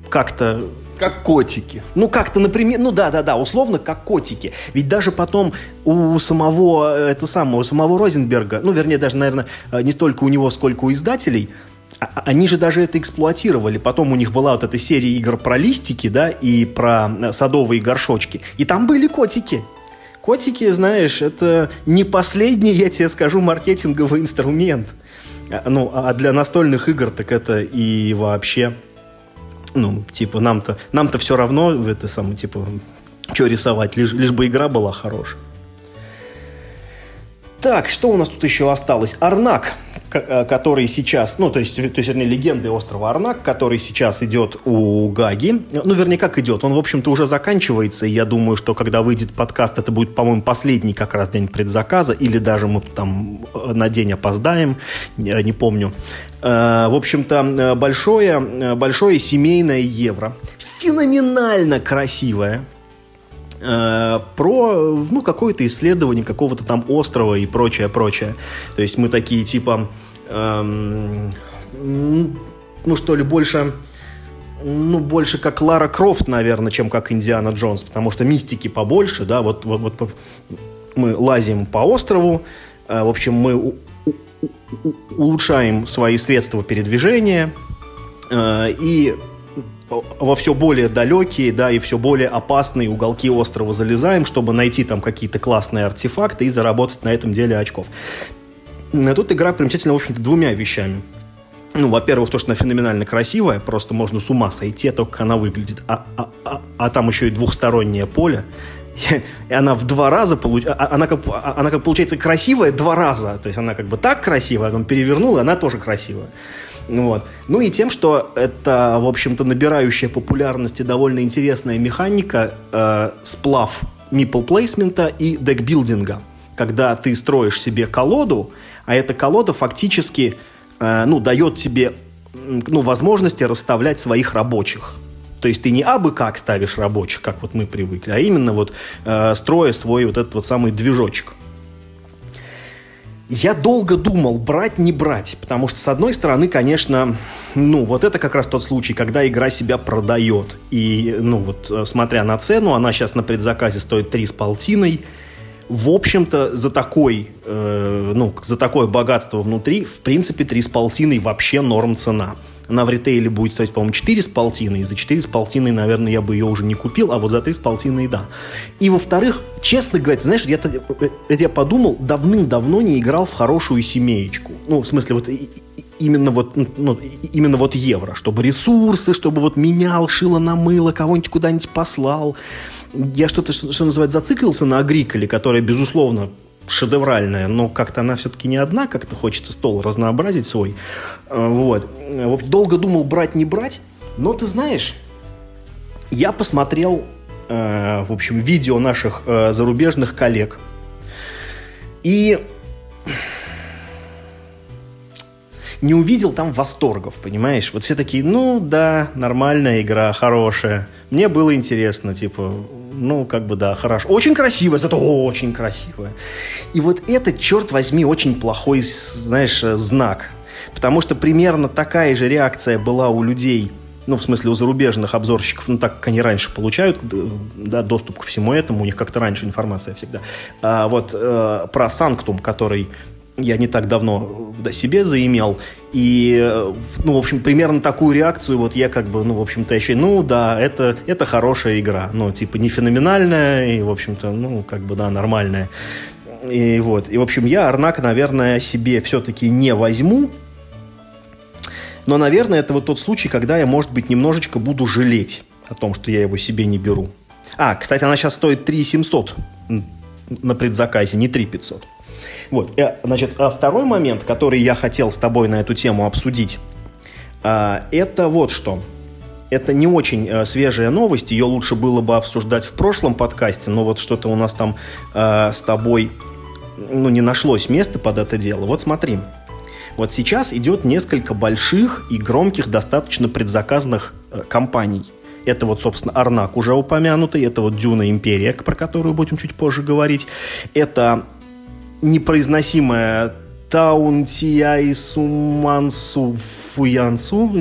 как-то как котики. Ну, как-то, например, ну да, да, да, условно, как котики. Ведь даже потом у самого, это самого, у самого Розенберга, ну, вернее, даже, наверное, не столько у него, сколько у издателей, а, а, они же даже это эксплуатировали. Потом у них была вот эта серия игр про листики, да, и про э, садовые горшочки. И там были котики. Котики, знаешь, это не последний, я тебе скажу, маркетинговый инструмент. А, ну, а для настольных игр так это и вообще, ну, типа, нам-то, нам-то все равно, это самое, типа, что рисовать, лишь, лишь бы игра была хорошая. Так, что у нас тут еще осталось? Арнак, который сейчас, ну, то есть, то есть, вернее, легенды острова Арнак, который сейчас идет у Гаги. Ну, вернее, как идет? Он, в общем-то, уже заканчивается, и я думаю, что когда выйдет подкаст, это будет, по-моему, последний как раз день предзаказа, или даже мы там э, на день опоздаем, не помню. Э, в общем-то, большое, большое семейное евро. Феноменально красивое Э, про ну, какое-то исследование какого-то там острова и прочее, прочее. То есть мы такие типа, эм, ну что ли, больше ну, больше как Лара Крофт, наверное, чем как Индиана Джонс, потому что мистики побольше, да, вот, вот, вот мы лазим по острову, э, в общем, мы у, у, улучшаем свои средства передвижения, э, и во все более далекие, да, и все более опасные уголки острова залезаем, чтобы найти там какие-то классные артефакты и заработать на этом деле очков. Тут игра примечательна, в общем-то, двумя вещами. Ну, во-первых, то, что она феноменально красивая, просто можно с ума сойти, только как она выглядит. А, а, а, а там еще и двухстороннее поле. И она в два раза получ... А, а, она, как, а, она как получается красивая два раза. То есть она как бы так красивая, а потом перевернула, она тоже красивая. Вот. Ну и тем, что это, в общем-то, набирающая популярность и довольно интересная механика э, сплав мипл-плейсмента и декбилдинга. Когда ты строишь себе колоду, а эта колода фактически э, ну, дает тебе ну, возможности расставлять своих рабочих. То есть ты не абы как ставишь рабочих, как вот мы привыкли, а именно вот э, строя свой вот этот вот самый движочек. Я долго думал, брать, не брать, потому что, с одной стороны, конечно, ну, вот это как раз тот случай, когда игра себя продает. И, ну, вот, э, смотря на цену, она сейчас на предзаказе стоит 3 с полтиной. В общем-то, за такой, э, ну, за такое богатство внутри, в принципе, 3 с полтиной вообще норм цена. Она в ритейле будет стоить, по-моему, 4 с полтиной. И за 4 с полтиной, наверное, я бы ее уже не купил, а вот за 3 с полтиной, да. И, во-вторых, честно говоря, знаешь, я, я подумал, давным-давно не играл в хорошую семеечку. Ну, в смысле, вот именно вот, ну, именно вот евро, чтобы ресурсы, чтобы вот менял, шило на мыло, кого-нибудь куда-нибудь послал. Я что-то, что, что называется, зациклился на Агриколе, которая, безусловно, шедевральная, но как-то она все-таки не одна, как-то хочется стол разнообразить свой. Э, вот. Долго думал, брать, не брать, но ты знаешь, я посмотрел, э, в общем, видео наших э, зарубежных коллег, и не увидел там восторгов, понимаешь? Вот все такие, ну да, нормальная игра, хорошая. Мне было интересно, типа, ну, как бы, да, хорошо. Очень красиво, зато очень красиво. И вот это, черт возьми, очень плохой, знаешь, знак. Потому что примерно такая же реакция была у людей, ну, в смысле, у зарубежных обзорщиков, ну, так как они раньше получают, да, доступ ко всему этому, у них как-то раньше информация всегда. А вот э, про Санктум, который я не так давно да, себе заимел. И, ну, в общем, примерно такую реакцию вот я как бы, ну, в общем-то, еще, ну, да, это, это хорошая игра. Ну, типа, не феноменальная и, в общем-то, ну, как бы, да, нормальная. И вот, и, в общем, я Арнак, наверное, себе все-таки не возьму, но, наверное, это вот тот случай, когда я, может быть, немножечко буду жалеть о том, что я его себе не беру. А, кстати, она сейчас стоит 3 700 на предзаказе, не 3 500. Вот, э, значит, а второй момент, который я хотел с тобой на эту тему обсудить, а, это вот что. Это не очень э, свежая новость, ее лучше было бы обсуждать в прошлом подкасте, но вот что-то у нас там э, с тобой ну, не нашлось места под это дело. Вот смотри. Вот сейчас идет несколько больших и громких достаточно предзаказанных компаний. Это вот, собственно, Арнак уже упомянутый, это вот Дюна Империя, про которую будем чуть позже говорить. Это непроизносимое Таунтиайсумансу Фуянцу.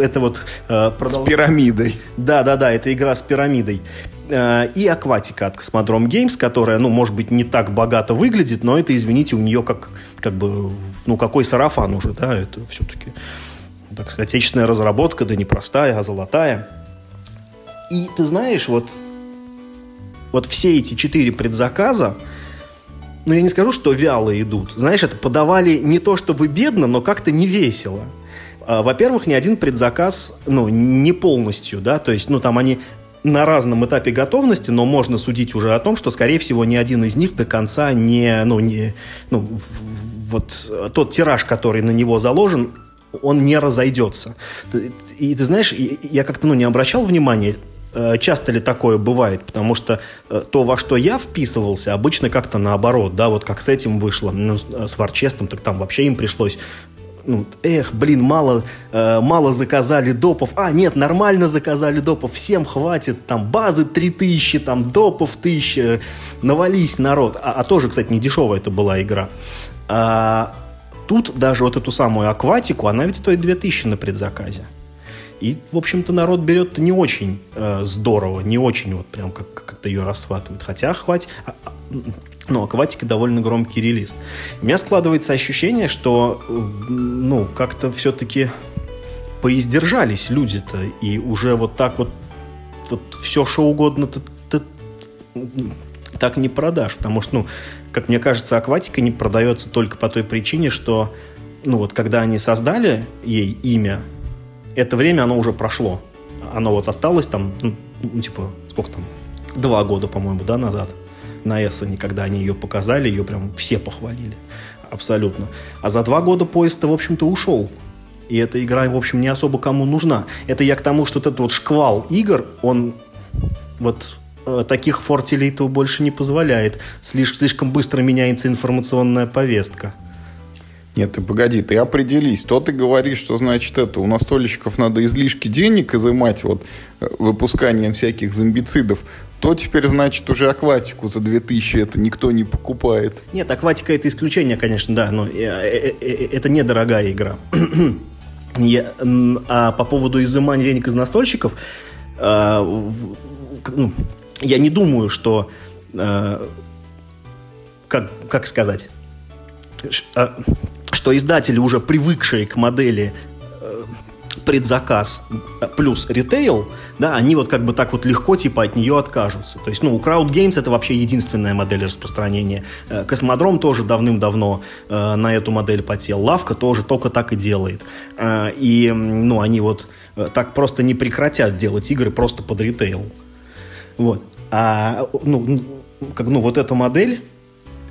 Это вот... Э, продол... С пирамидой. Да, да, да, это игра с пирамидой. Э, и Акватика от Космодром Games, которая, ну, может быть, не так богато выглядит, но это, извините, у нее как, как бы, ну, какой сарафан уже, да, это все-таки, так сказать, отечественная разработка, да не простая, а золотая. И ты знаешь, вот, вот все эти четыре предзаказа, ну, я не скажу, что вяло идут. Знаешь, это подавали не то чтобы бедно, но как-то не весело. А, во-первых, ни один предзаказ, ну, не полностью, да, то есть, ну, там они на разном этапе готовности, но можно судить уже о том, что, скорее всего, ни один из них до конца не, ну, не, ну, вот тот тираж, который на него заложен, он не разойдется. И ты знаешь, я как-то, ну, не обращал внимания, часто ли такое бывает, потому что э, то, во что я вписывался, обычно как-то наоборот, да, вот как с этим вышло, ну, с Варчестом, так там вообще им пришлось ну, эх, блин, мало, э, мало заказали допов. А, нет, нормально заказали допов, всем хватит, там базы 3000, там допов 1000, навались народ. А, а тоже, кстати, не дешевая это была игра. А, тут даже вот эту самую акватику, она ведь стоит 2000 на предзаказе. И, в общем-то, народ берет не очень э, здорово, не очень вот прям как- как-то ее расхватывает. Хотя хватит... А, а, ну, акватика довольно громкий релиз. У меня складывается ощущение, что, ну, как-то все-таки поиздержались люди-то, и уже вот так вот, вот все, что угодно ты так не продашь, потому что, ну, как мне кажется, акватика не продается только по той причине, что, ну, вот когда они создали ей имя, это время, оно уже прошло. Оно вот осталось там, ну, ну типа, сколько там, два года, по-моему, да, назад на Эссене, когда они ее показали, ее прям все похвалили. Абсолютно. А за два года поезд-то, в общем-то, ушел. И эта игра, в общем, не особо кому нужна. Это я к тому, что этот вот шквал игр, он вот э, таких фортилейтов больше не позволяет. Слишком, слишком быстро меняется информационная повестка. Нет, ты погоди, ты определись. То ты говоришь, что значит это, у настольщиков надо излишки денег изымать вот э, выпусканием всяких зомбицидов, то теперь, значит, уже акватику за 2000 это никто не покупает. Нет, акватика это исключение, конечно, да, но э, э, это недорогая игра. Я, а по поводу изымания денег из настольщиков, ну, я не думаю, что как, как сказать, что издатели, уже привыкшие к модели э, предзаказ плюс ритейл, да, они вот как бы так вот легко типа от нее откажутся. То есть, ну, у Crowd Games это вообще единственная модель распространения. Э, Космодром тоже давным-давно э, на эту модель потел. Лавка тоже только так и делает. Э, и, ну, они вот э, так просто не прекратят делать игры просто под ритейл. Вот. А, ну, как, ну, вот эта модель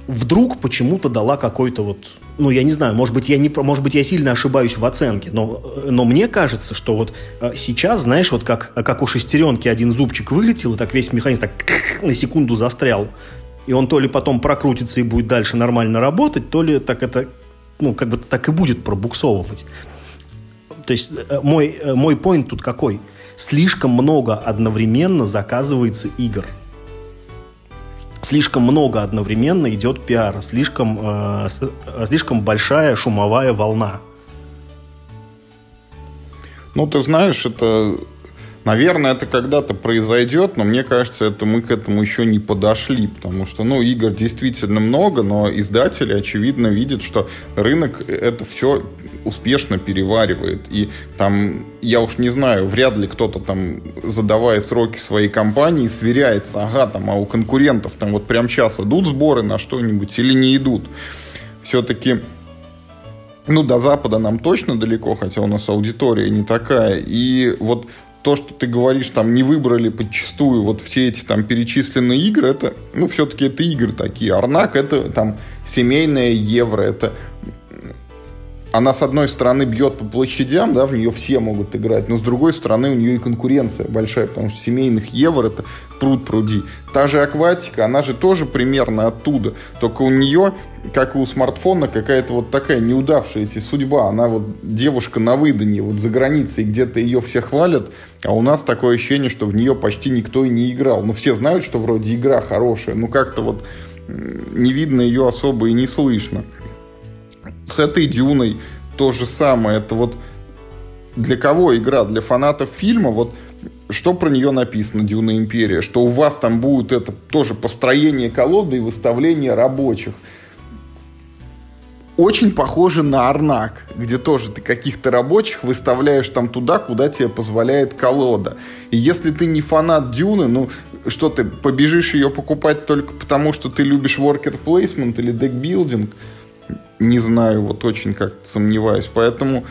вдруг почему-то дала какой-то вот ну, я не знаю, может быть, я, не, может быть, я сильно ошибаюсь в оценке, но, но мне кажется, что вот э, сейчас, знаешь, вот как, как у шестеренки один зубчик вылетел, и так весь механизм так на секунду застрял, и он то ли потом прокрутится и будет дальше нормально работать, то ли так это, ну, как бы так и будет пробуксовывать. То есть э, мой, э, мой point тут какой? Слишком много одновременно заказывается игр – слишком много одновременно идет пиара, слишком, э, э, слишком большая шумовая волна. Ну, ты знаешь, это Наверное, это когда-то произойдет, но мне кажется, это мы к этому еще не подошли, потому что, ну, игр действительно много, но издатели, очевидно, видят, что рынок это все успешно переваривает. И там, я уж не знаю, вряд ли кто-то там, задавая сроки своей компании, сверяется, ага, там, а у конкурентов там вот прямо сейчас идут сборы на что-нибудь или не идут. Все-таки ну, до Запада нам точно далеко, хотя у нас аудитория не такая. И вот то, что ты говоришь, там не выбрали подчастую вот все эти там перечисленные игры, это, ну, все-таки это игры такие. Арнак это там семейное евро, это она, с одной стороны, бьет по площадям, да, в нее все могут играть, но с другой стороны, у нее и конкуренция большая, потому что семейных евро это пруд пруди. Та же акватика, она же тоже примерно оттуда, только у нее, как и у смартфона, какая-то вот такая неудавшаяся судьба. Она вот девушка на выданье, вот за границей где-то ее все хвалят, а у нас такое ощущение, что в нее почти никто и не играл. Ну, все знают, что вроде игра хорошая, но как-то вот не видно ее особо и не слышно. С этой Дюной то же самое. Это вот для кого игра? Для фанатов фильма? Вот что про нее написано, Дюна Империя? Что у вас там будет это тоже построение колоды и выставление рабочих. Очень похоже на Арнак, где тоже ты каких-то рабочих выставляешь там туда, куда тебе позволяет колода. И если ты не фанат Дюны, ну что ты побежишь ее покупать только потому, что ты любишь worker placement или декбилдинг, не знаю, вот очень как-то сомневаюсь. Поэтому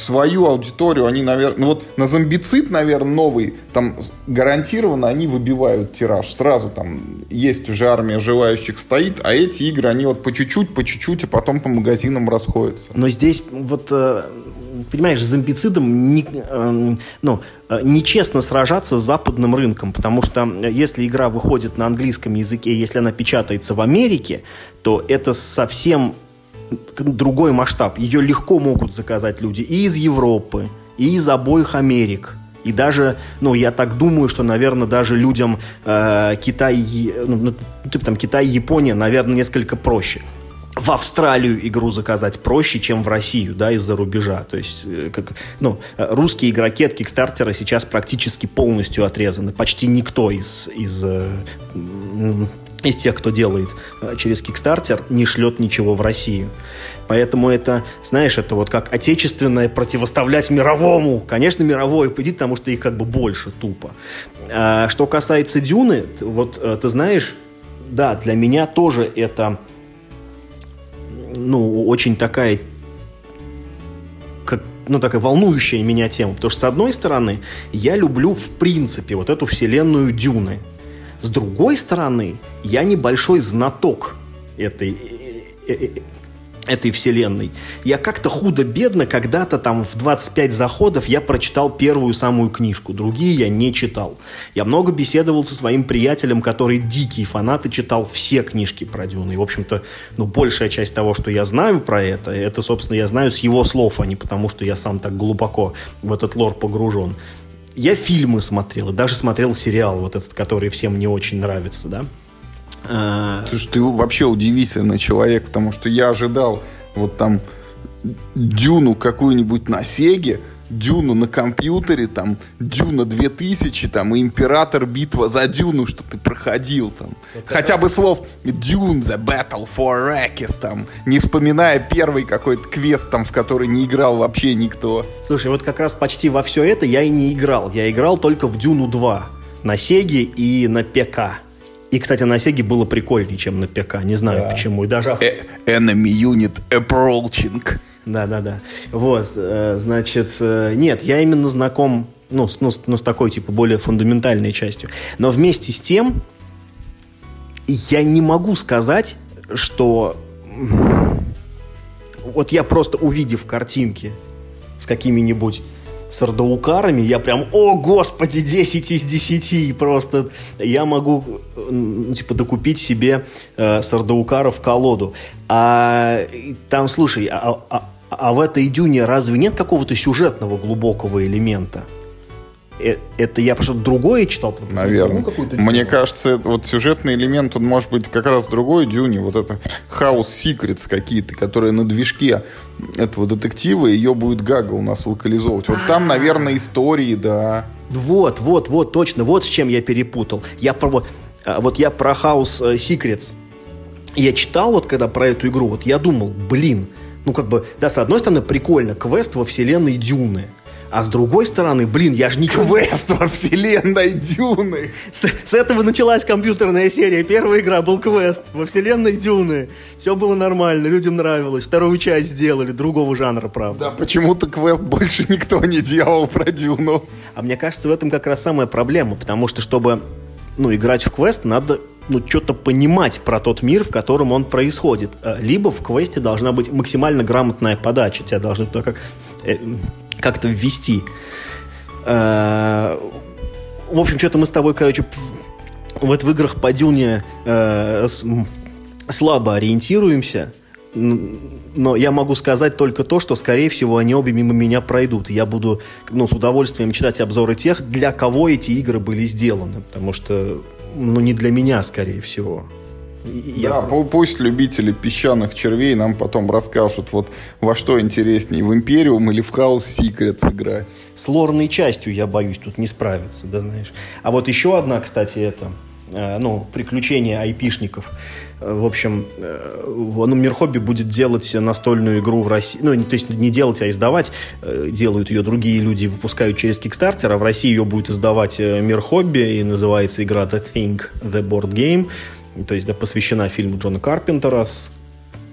свою аудиторию они, наверное, ну вот на зомбицид, наверное, новый, там гарантированно они выбивают тираж. Сразу там есть уже армия желающих стоит, а эти игры, они вот по чуть-чуть, по чуть-чуть, а потом по магазинам расходятся. Но здесь вот, э, понимаешь, зомбицидом не, э, ну, э, нечестно сражаться с западным рынком, потому что если игра выходит на английском языке, если она печатается в Америке, то это совсем другой масштаб. Ее легко могут заказать люди и из Европы, и из обоих Америк. И даже, ну, я так думаю, что, наверное, даже людям э, Китай, ну, ну, типа там Китай, Япония, наверное, несколько проще. В Австралию игру заказать проще, чем в Россию, да, из-за рубежа. То есть, э, как, ну, русские игроки от Кикстартера сейчас практически полностью отрезаны. Почти никто из, из э, из тех, кто делает э, через Kickstarter, не шлет ничего в Россию. Поэтому это, знаешь, это вот как отечественное противоставлять мировому. Конечно, мировой победит, потому что их как бы больше тупо. А, что касается Дюны, вот э, ты знаешь, да, для меня тоже это ну, очень такая как, ну, такая волнующая меня тема. Потому что, с одной стороны, я люблю, в принципе, вот эту вселенную Дюны. С другой стороны, я небольшой знаток этой, э, э, этой вселенной. Я как-то худо-бедно когда-то там в 25 заходов я прочитал первую самую книжку, другие я не читал. Я много беседовал со своим приятелем, который дикий фанат и читал все книжки про Дюну. И, в общем-то, ну, большая часть того, что я знаю про это, это, собственно, я знаю с его слов, а не потому, что я сам так глубоко в этот лор погружен. Я фильмы смотрел, и даже смотрел сериал вот этот, который всем не очень нравится, да. А... Слушай, ты вообще удивительный человек, потому что я ожидал вот там Дюну какую-нибудь на Сеге, Дюну на компьютере, там, Дюна 2000, там, и Император битва за Дюну, что ты проходил, там. Вот Хотя раз... бы слов Дюн, The Battle for Arrakis, там, не вспоминая первый какой-то квест, там, в который не играл вообще никто. Слушай, вот как раз почти во все это я и не играл. Я играл только в Дюну 2 на Сеге и на ПК. И, кстати, на Сеге было прикольнее, чем на ПК. Не знаю да. почему. И даже... Э Enemy Unit Approaching. Да-да-да. Вот, э, значит, э, нет, я именно знаком, ну, с, ну, с, ну, с такой, типа, более фундаментальной частью. Но вместе с тем, я не могу сказать, что... Вот я просто увидев картинки с какими-нибудь сардаукарами, я прям, о, господи, 10 из 10, просто я могу, ну, типа, докупить себе э, в колоду. А там, слушай, а, а, а в этой дюне разве нет какого-то сюжетного глубокого элемента? Э, это я просто другое читал? Наверное. Мне кажется, это, вот сюжетный элемент, он может быть как раз другой дюне. Вот это House Secrets какие-то, которые на движке этого детектива, ее будет Гага у нас локализовывать. Вот там, наверное, истории, да. Вот, вот, вот, точно. Вот с чем я перепутал. Я про, а, вот я про House э, Secrets. Я читал вот когда про эту игру, вот я думал, блин, ну, как бы, да, с одной стороны, прикольно, квест во вселенной Дюны. А с другой стороны, блин, я же ничего... Квест во вселенной Дюны. С, с этого началась компьютерная серия. Первая игра был квест во вселенной Дюны. Все было нормально, людям нравилось. Вторую часть сделали, другого жанра, правда. Да, почему-то квест больше никто не делал про Дюну. А мне кажется, в этом как раз самая проблема, потому что, чтобы ну, играть в квест, надо ну, что-то понимать про тот мир, в котором он происходит. Э, либо в квесте должна быть максимально грамотная подача. Тебя должны туда как, э, как-то ввести. Э, в общем, что-то мы с тобой, короче, в играх по Дюне слабо ориентируемся. Но я могу сказать только то, что, скорее всего, они обе мимо меня пройдут. Я буду ну, с удовольствием читать обзоры тех, для кого эти игры были сделаны. Потому что ну, не для меня, скорее всего. Я... Да, пусть любители песчаных червей нам потом расскажут, вот во что интереснее, в Империум или в Хаус Secrets играть. с лорной частью, я боюсь, тут не справиться, да, знаешь. А вот еще одна, кстати, это, э, ну, приключения айпишников. Э, в общем, э, ну, Мир Хобби будет делать настольную игру в России. Ну, то есть не делать, а издавать. Э, делают ее другие люди, выпускают через Kickstarter, а в России ее будет издавать Мир Хобби, и называется игра The Thing, The Board Game. То есть да, посвящена фильму Джона Карпентера с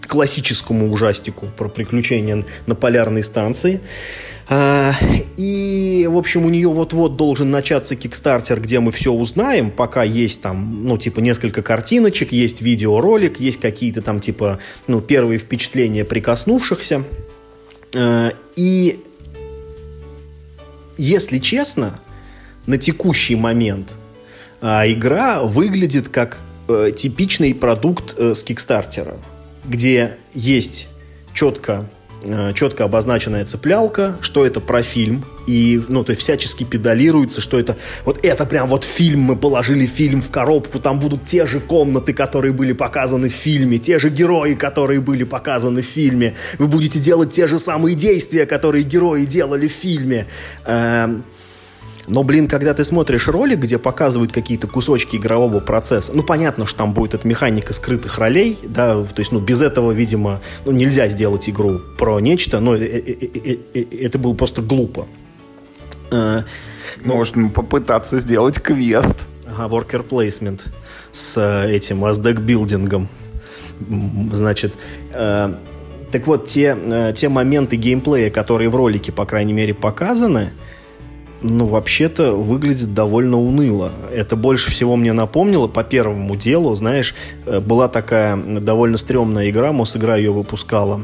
классическому ужастику про приключения на полярной станции. А, и, в общем, у нее вот-вот должен начаться кикстартер, где мы все узнаем, пока есть там, ну, типа, несколько картиночек, есть видеоролик, есть какие-то там, типа, ну, первые впечатления прикоснувшихся. А, и, если честно, на текущий момент а, игра выглядит как э, типичный продукт э, с кикстартера, где есть четко Э, четко обозначенная цеплялка, что это про фильм, и, ну, то есть всячески педалируется, что это, вот это прям вот фильм, мы положили фильм в коробку, там будут те же комнаты, которые были показаны в фильме, те же герои, которые были показаны в фильме, вы будете делать те же самые действия, которые герои делали в фильме. Эм, но, блин, когда ты смотришь ролик, где показывают какие-то кусочки игрового процесса, ну, понятно, что там будет эта механика скрытых ролей, да, то есть, ну, без этого, видимо, ну, нельзя сделать игру про нечто, но э, э, э, это было просто глупо. Можно попытаться сделать квест. Ага, worker placement с этим, с декбилдингом. Значит, так вот, те, те моменты геймплея, которые в ролике, по крайней мере, показаны, ну, вообще-то выглядит довольно уныло. Это больше всего мне напомнило по первому делу, знаешь, э, была такая довольно стрёмная игра, Мосигра ее выпускала,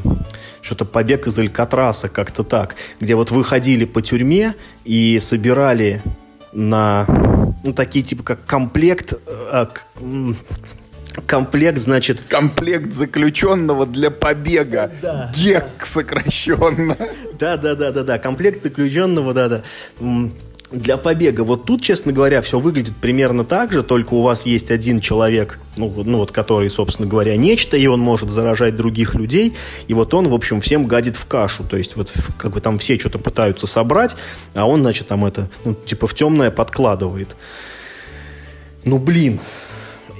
что-то «Побег из Алькатраса», как-то так, где вот выходили по тюрьме и собирали на ну, такие типа как комплект э, комплект, значит... Комплект заключенного для побега. Да. ГЕК сокращенно. Да-да-да-да-да. Комплект заключенного, да-да для побега. Вот тут, честно говоря, все выглядит примерно так же, только у вас есть один человек, ну, ну вот, который, собственно говоря, нечто, и он может заражать других людей, и вот он, в общем, всем гадит в кашу. То есть вот как бы там все что-то пытаются собрать, а он, значит, там это, ну, типа в темное подкладывает. Ну, блин,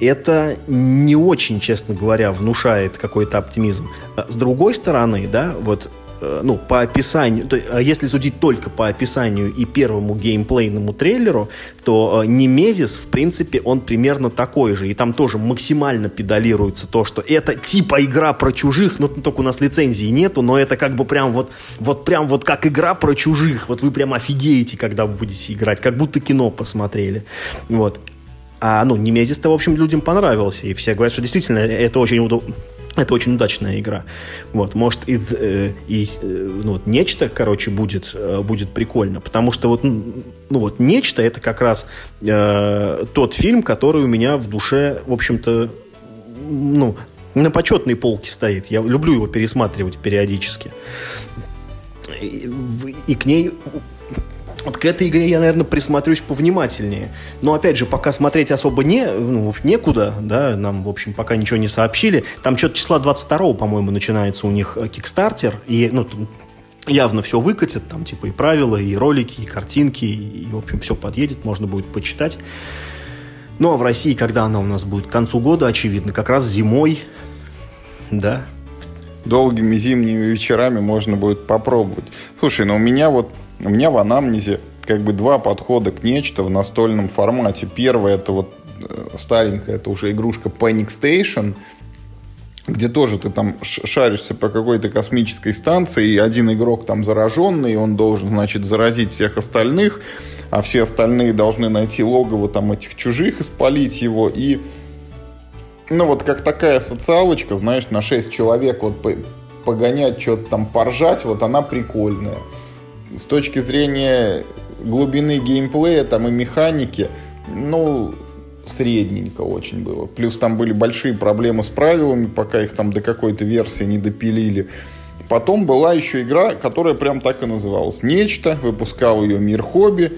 это не очень, честно говоря, внушает какой-то оптимизм. А с другой стороны, да, вот э, ну, по описанию, то, а если судить только по описанию и первому геймплейному трейлеру, то э, Немезис, в принципе, он примерно такой же. И там тоже максимально педалируется то, что это типа игра про чужих, но только у нас лицензии нету, но это как бы прям вот, вот прям вот как игра про чужих. Вот вы прям офигеете, когда вы будете играть, как будто кино посмотрели. Вот. А, ну, Немезис-то, в общем, людям понравился, и все говорят, что действительно это очень удобно. Это очень удачная игра. Вот, может, и, э, и э, ну, вот, нечто, короче, будет, э, будет прикольно. Потому что вот, ну, вот, нечто это как раз э, тот фильм, который у меня в душе, в общем-то, ну, на почетной полке стоит. Я люблю его пересматривать периодически. И, и к ней вот к этой игре я, наверное, присмотрюсь повнимательнее. Но, опять же, пока смотреть особо не, ну, некуда, да, нам, в общем, пока ничего не сообщили. Там что-то числа 22 по-моему, начинается у них Кикстартер, и, ну, явно все выкатят, там, типа, и правила, и ролики, и картинки, и, в общем, все подъедет, можно будет почитать. Ну, а в России, когда она у нас будет? К концу года, очевидно, как раз зимой, да, долгими зимними вечерами можно будет попробовать. Слушай, ну у меня вот у меня в анамнезе как бы два подхода к нечто в настольном формате. Первый это вот э, старенькая, это уже игрушка Panic Station, где тоже ты там шаришься по какой-то космической станции, и один игрок там зараженный, и он должен, значит, заразить всех остальных, а все остальные должны найти логово там этих чужих и спалить его, и ну вот как такая социалочка, знаешь, на 6 человек вот погонять, что-то там поржать, вот она прикольная с точки зрения глубины геймплея там и механики, ну, средненько очень было. Плюс там были большие проблемы с правилами, пока их там до какой-то версии не допилили. Потом была еще игра, которая прям так и называлась. Нечто, выпускал ее Мир Хобби.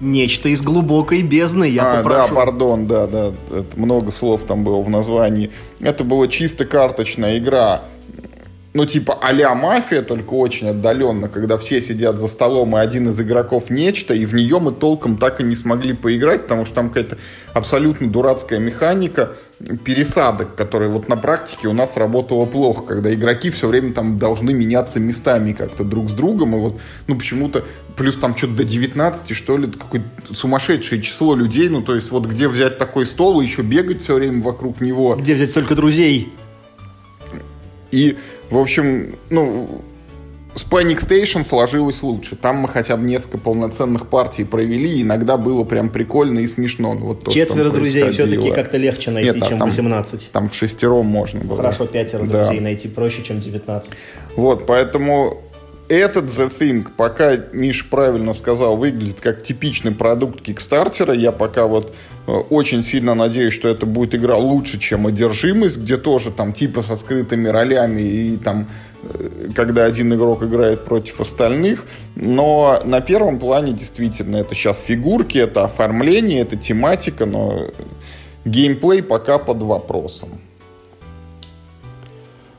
Нечто из глубокой бездны, я а, попрошу. Да, пардон, да, да, это много слов там было в названии. Это была чисто карточная игра ну, типа а-ля мафия, только очень отдаленно, когда все сидят за столом, и один из игроков нечто, и в нее мы толком так и не смогли поиграть, потому что там какая-то абсолютно дурацкая механика пересадок, которая вот на практике у нас работала плохо, когда игроки все время там должны меняться местами как-то друг с другом, и вот, ну, почему-то, плюс там что-то до 19, что ли, какое-то сумасшедшее число людей, ну, то есть вот где взять такой стол и еще бегать все время вокруг него. Где взять столько друзей? И, в общем, ну, с Panic Station сложилось лучше. Там мы хотя бы несколько полноценных партий провели, и иногда было прям прикольно и смешно. Ну, вот то, Четверо друзей все-таки как-то легче найти, Нет, чем там, 18. Там в шестером можно было. Хорошо, пятеро да. друзей найти проще, чем 19. Вот, поэтому этот The Thing, пока Миша правильно сказал, выглядит как типичный продукт Кикстартера. Я пока вот э, очень сильно надеюсь, что это будет игра лучше, чем «Одержимость», где тоже там типа со скрытыми ролями и там э, когда один игрок играет против остальных. Но на первом плане действительно это сейчас фигурки, это оформление, это тематика, но геймплей пока под вопросом.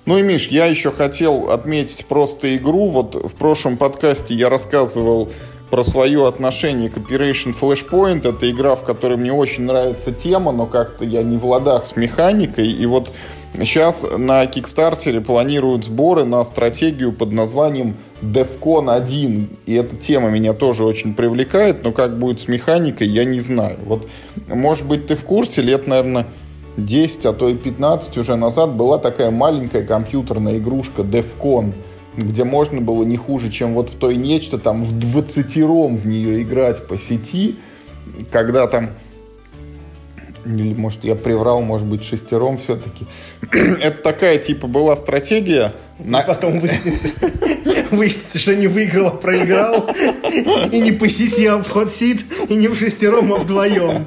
Ну и, Миш, я еще хотел отметить просто игру. Вот в прошлом подкасте я рассказывал про свое отношение к Operation Flashpoint. Это игра, в которой мне очень нравится тема, но как-то я не в ладах с механикой. И вот сейчас на Кикстартере планируют сборы на стратегию под названием DEFCON 1. И эта тема меня тоже очень привлекает, но как будет с механикой, я не знаю. Вот, может быть, ты в курсе, лет, наверное, 10, а то и 15 уже назад была такая маленькая компьютерная игрушка DEFCON, где можно было не хуже, чем вот в той нечто, там в 20 ром в нее играть по сети, когда там или, может, я приврал, может быть, шестером все-таки. Это такая, типа, была стратегия. На... И потом выяснится, выяснится, что не выиграл, а проиграл. И не по а в ход-сит. И не в шестером, а вдвоем.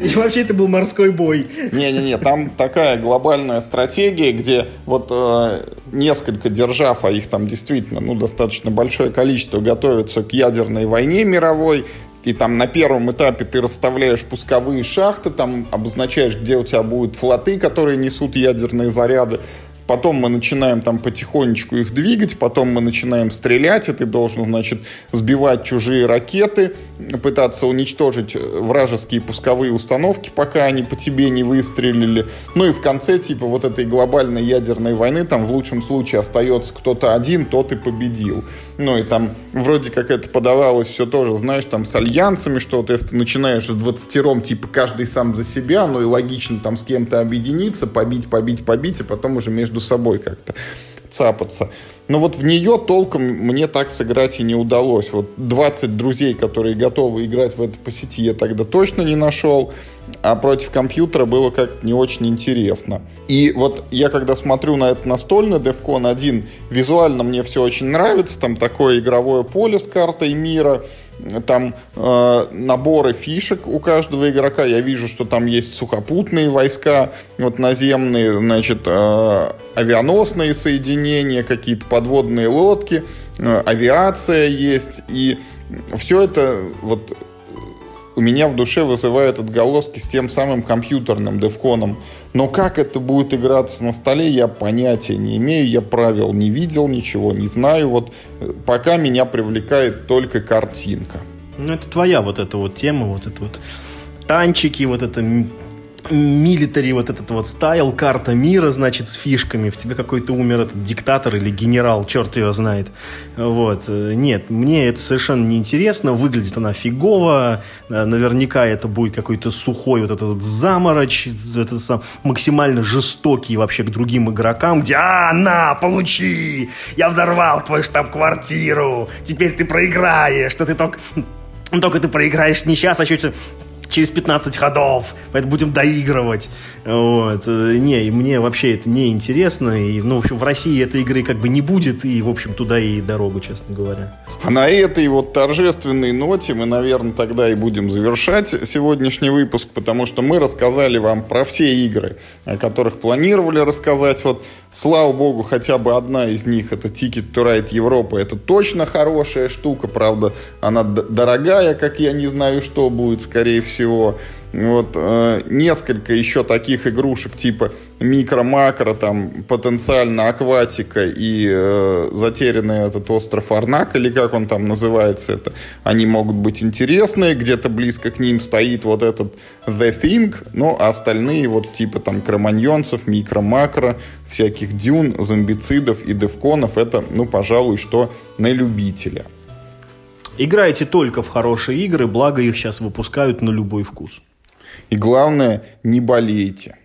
И вообще это был морской бой. Не-не-не, там такая глобальная стратегия, где вот э, несколько держав, а их там действительно ну, достаточно большое количество, готовятся к ядерной войне мировой, и там на первом этапе ты расставляешь пусковые шахты, там обозначаешь, где у тебя будут флоты, которые несут ядерные заряды. Потом мы начинаем там потихонечку их двигать, потом мы начинаем стрелять, и ты должен, значит, сбивать чужие ракеты, пытаться уничтожить вражеские пусковые установки, пока они по тебе не выстрелили. Ну и в конце, типа, вот этой глобальной ядерной войны, там в лучшем случае остается кто-то один, тот и победил. Ну и там вроде как это подавалось все тоже, знаешь, там с альянсами, что вот если ты начинаешь с 20 типа каждый сам за себя, ну и логично там с кем-то объединиться, побить, побить, побить, а потом уже между собой как-то цапаться. Но вот в нее толком мне так сыграть и не удалось. Вот 20 друзей, которые готовы играть в это по сети, я тогда точно не нашел. А против компьютера было как-то не очень интересно. И вот я когда смотрю на это настольный DEFCON 1, визуально мне все очень нравится. Там такое игровое поле с картой мира – там э, наборы фишек у каждого игрока. Я вижу, что там есть сухопутные войска, вот наземные, значит, э, авианосные соединения, какие-то подводные лодки, э, авиация есть. И все это вот у меня в душе вызывает отголоски с тем самым компьютерным девконом. Но как это будет играться на столе, я понятия не имею, я правил не видел, ничего не знаю. Вот э, пока меня привлекает только картинка. Ну, это твоя вот эта вот тема, вот это вот танчики, вот это милитари, вот этот вот стайл, карта мира, значит, с фишками. В тебе какой-то умер этот диктатор или генерал, черт его знает. Вот. Нет, мне это совершенно не интересно. Выглядит она фигово. Наверняка это будет какой-то сухой вот этот вот замороч, это сам, максимально жестокий вообще к другим игрокам, где «А, на, получи! Я взорвал твою штаб-квартиру! Теперь ты проиграешь, что ты только...» Только ты проиграешь не сейчас, а чуть через 15 ходов, поэтому будем доигрывать. Вот. Не, мне вообще это не интересно. И, ну, в общем, в России этой игры как бы не будет, и, в общем, туда и дорогу, честно говоря. А на этой вот торжественной ноте мы, наверное, тогда и будем завершать сегодняшний выпуск, потому что мы рассказали вам про все игры, о которых планировали рассказать. Вот, слава богу, хотя бы одна из них, это Ticket to Ride Европа, это точно хорошая штука, правда, она дорогая, как я не знаю, что будет, скорее всего, всего. Вот э, несколько еще таких игрушек типа микро-макро, там потенциально акватика и э, затерянный этот остров Арнак, или как он там называется, это они могут быть интересные, где-то близко к ним стоит вот этот The Thing, но остальные вот типа там кроманьонцев, микро-макро, всяких дюн, зомбицидов и девконов, это, ну, пожалуй, что на любителя. Играйте только в хорошие игры, благо их сейчас выпускают на любой вкус. И главное, не болейте.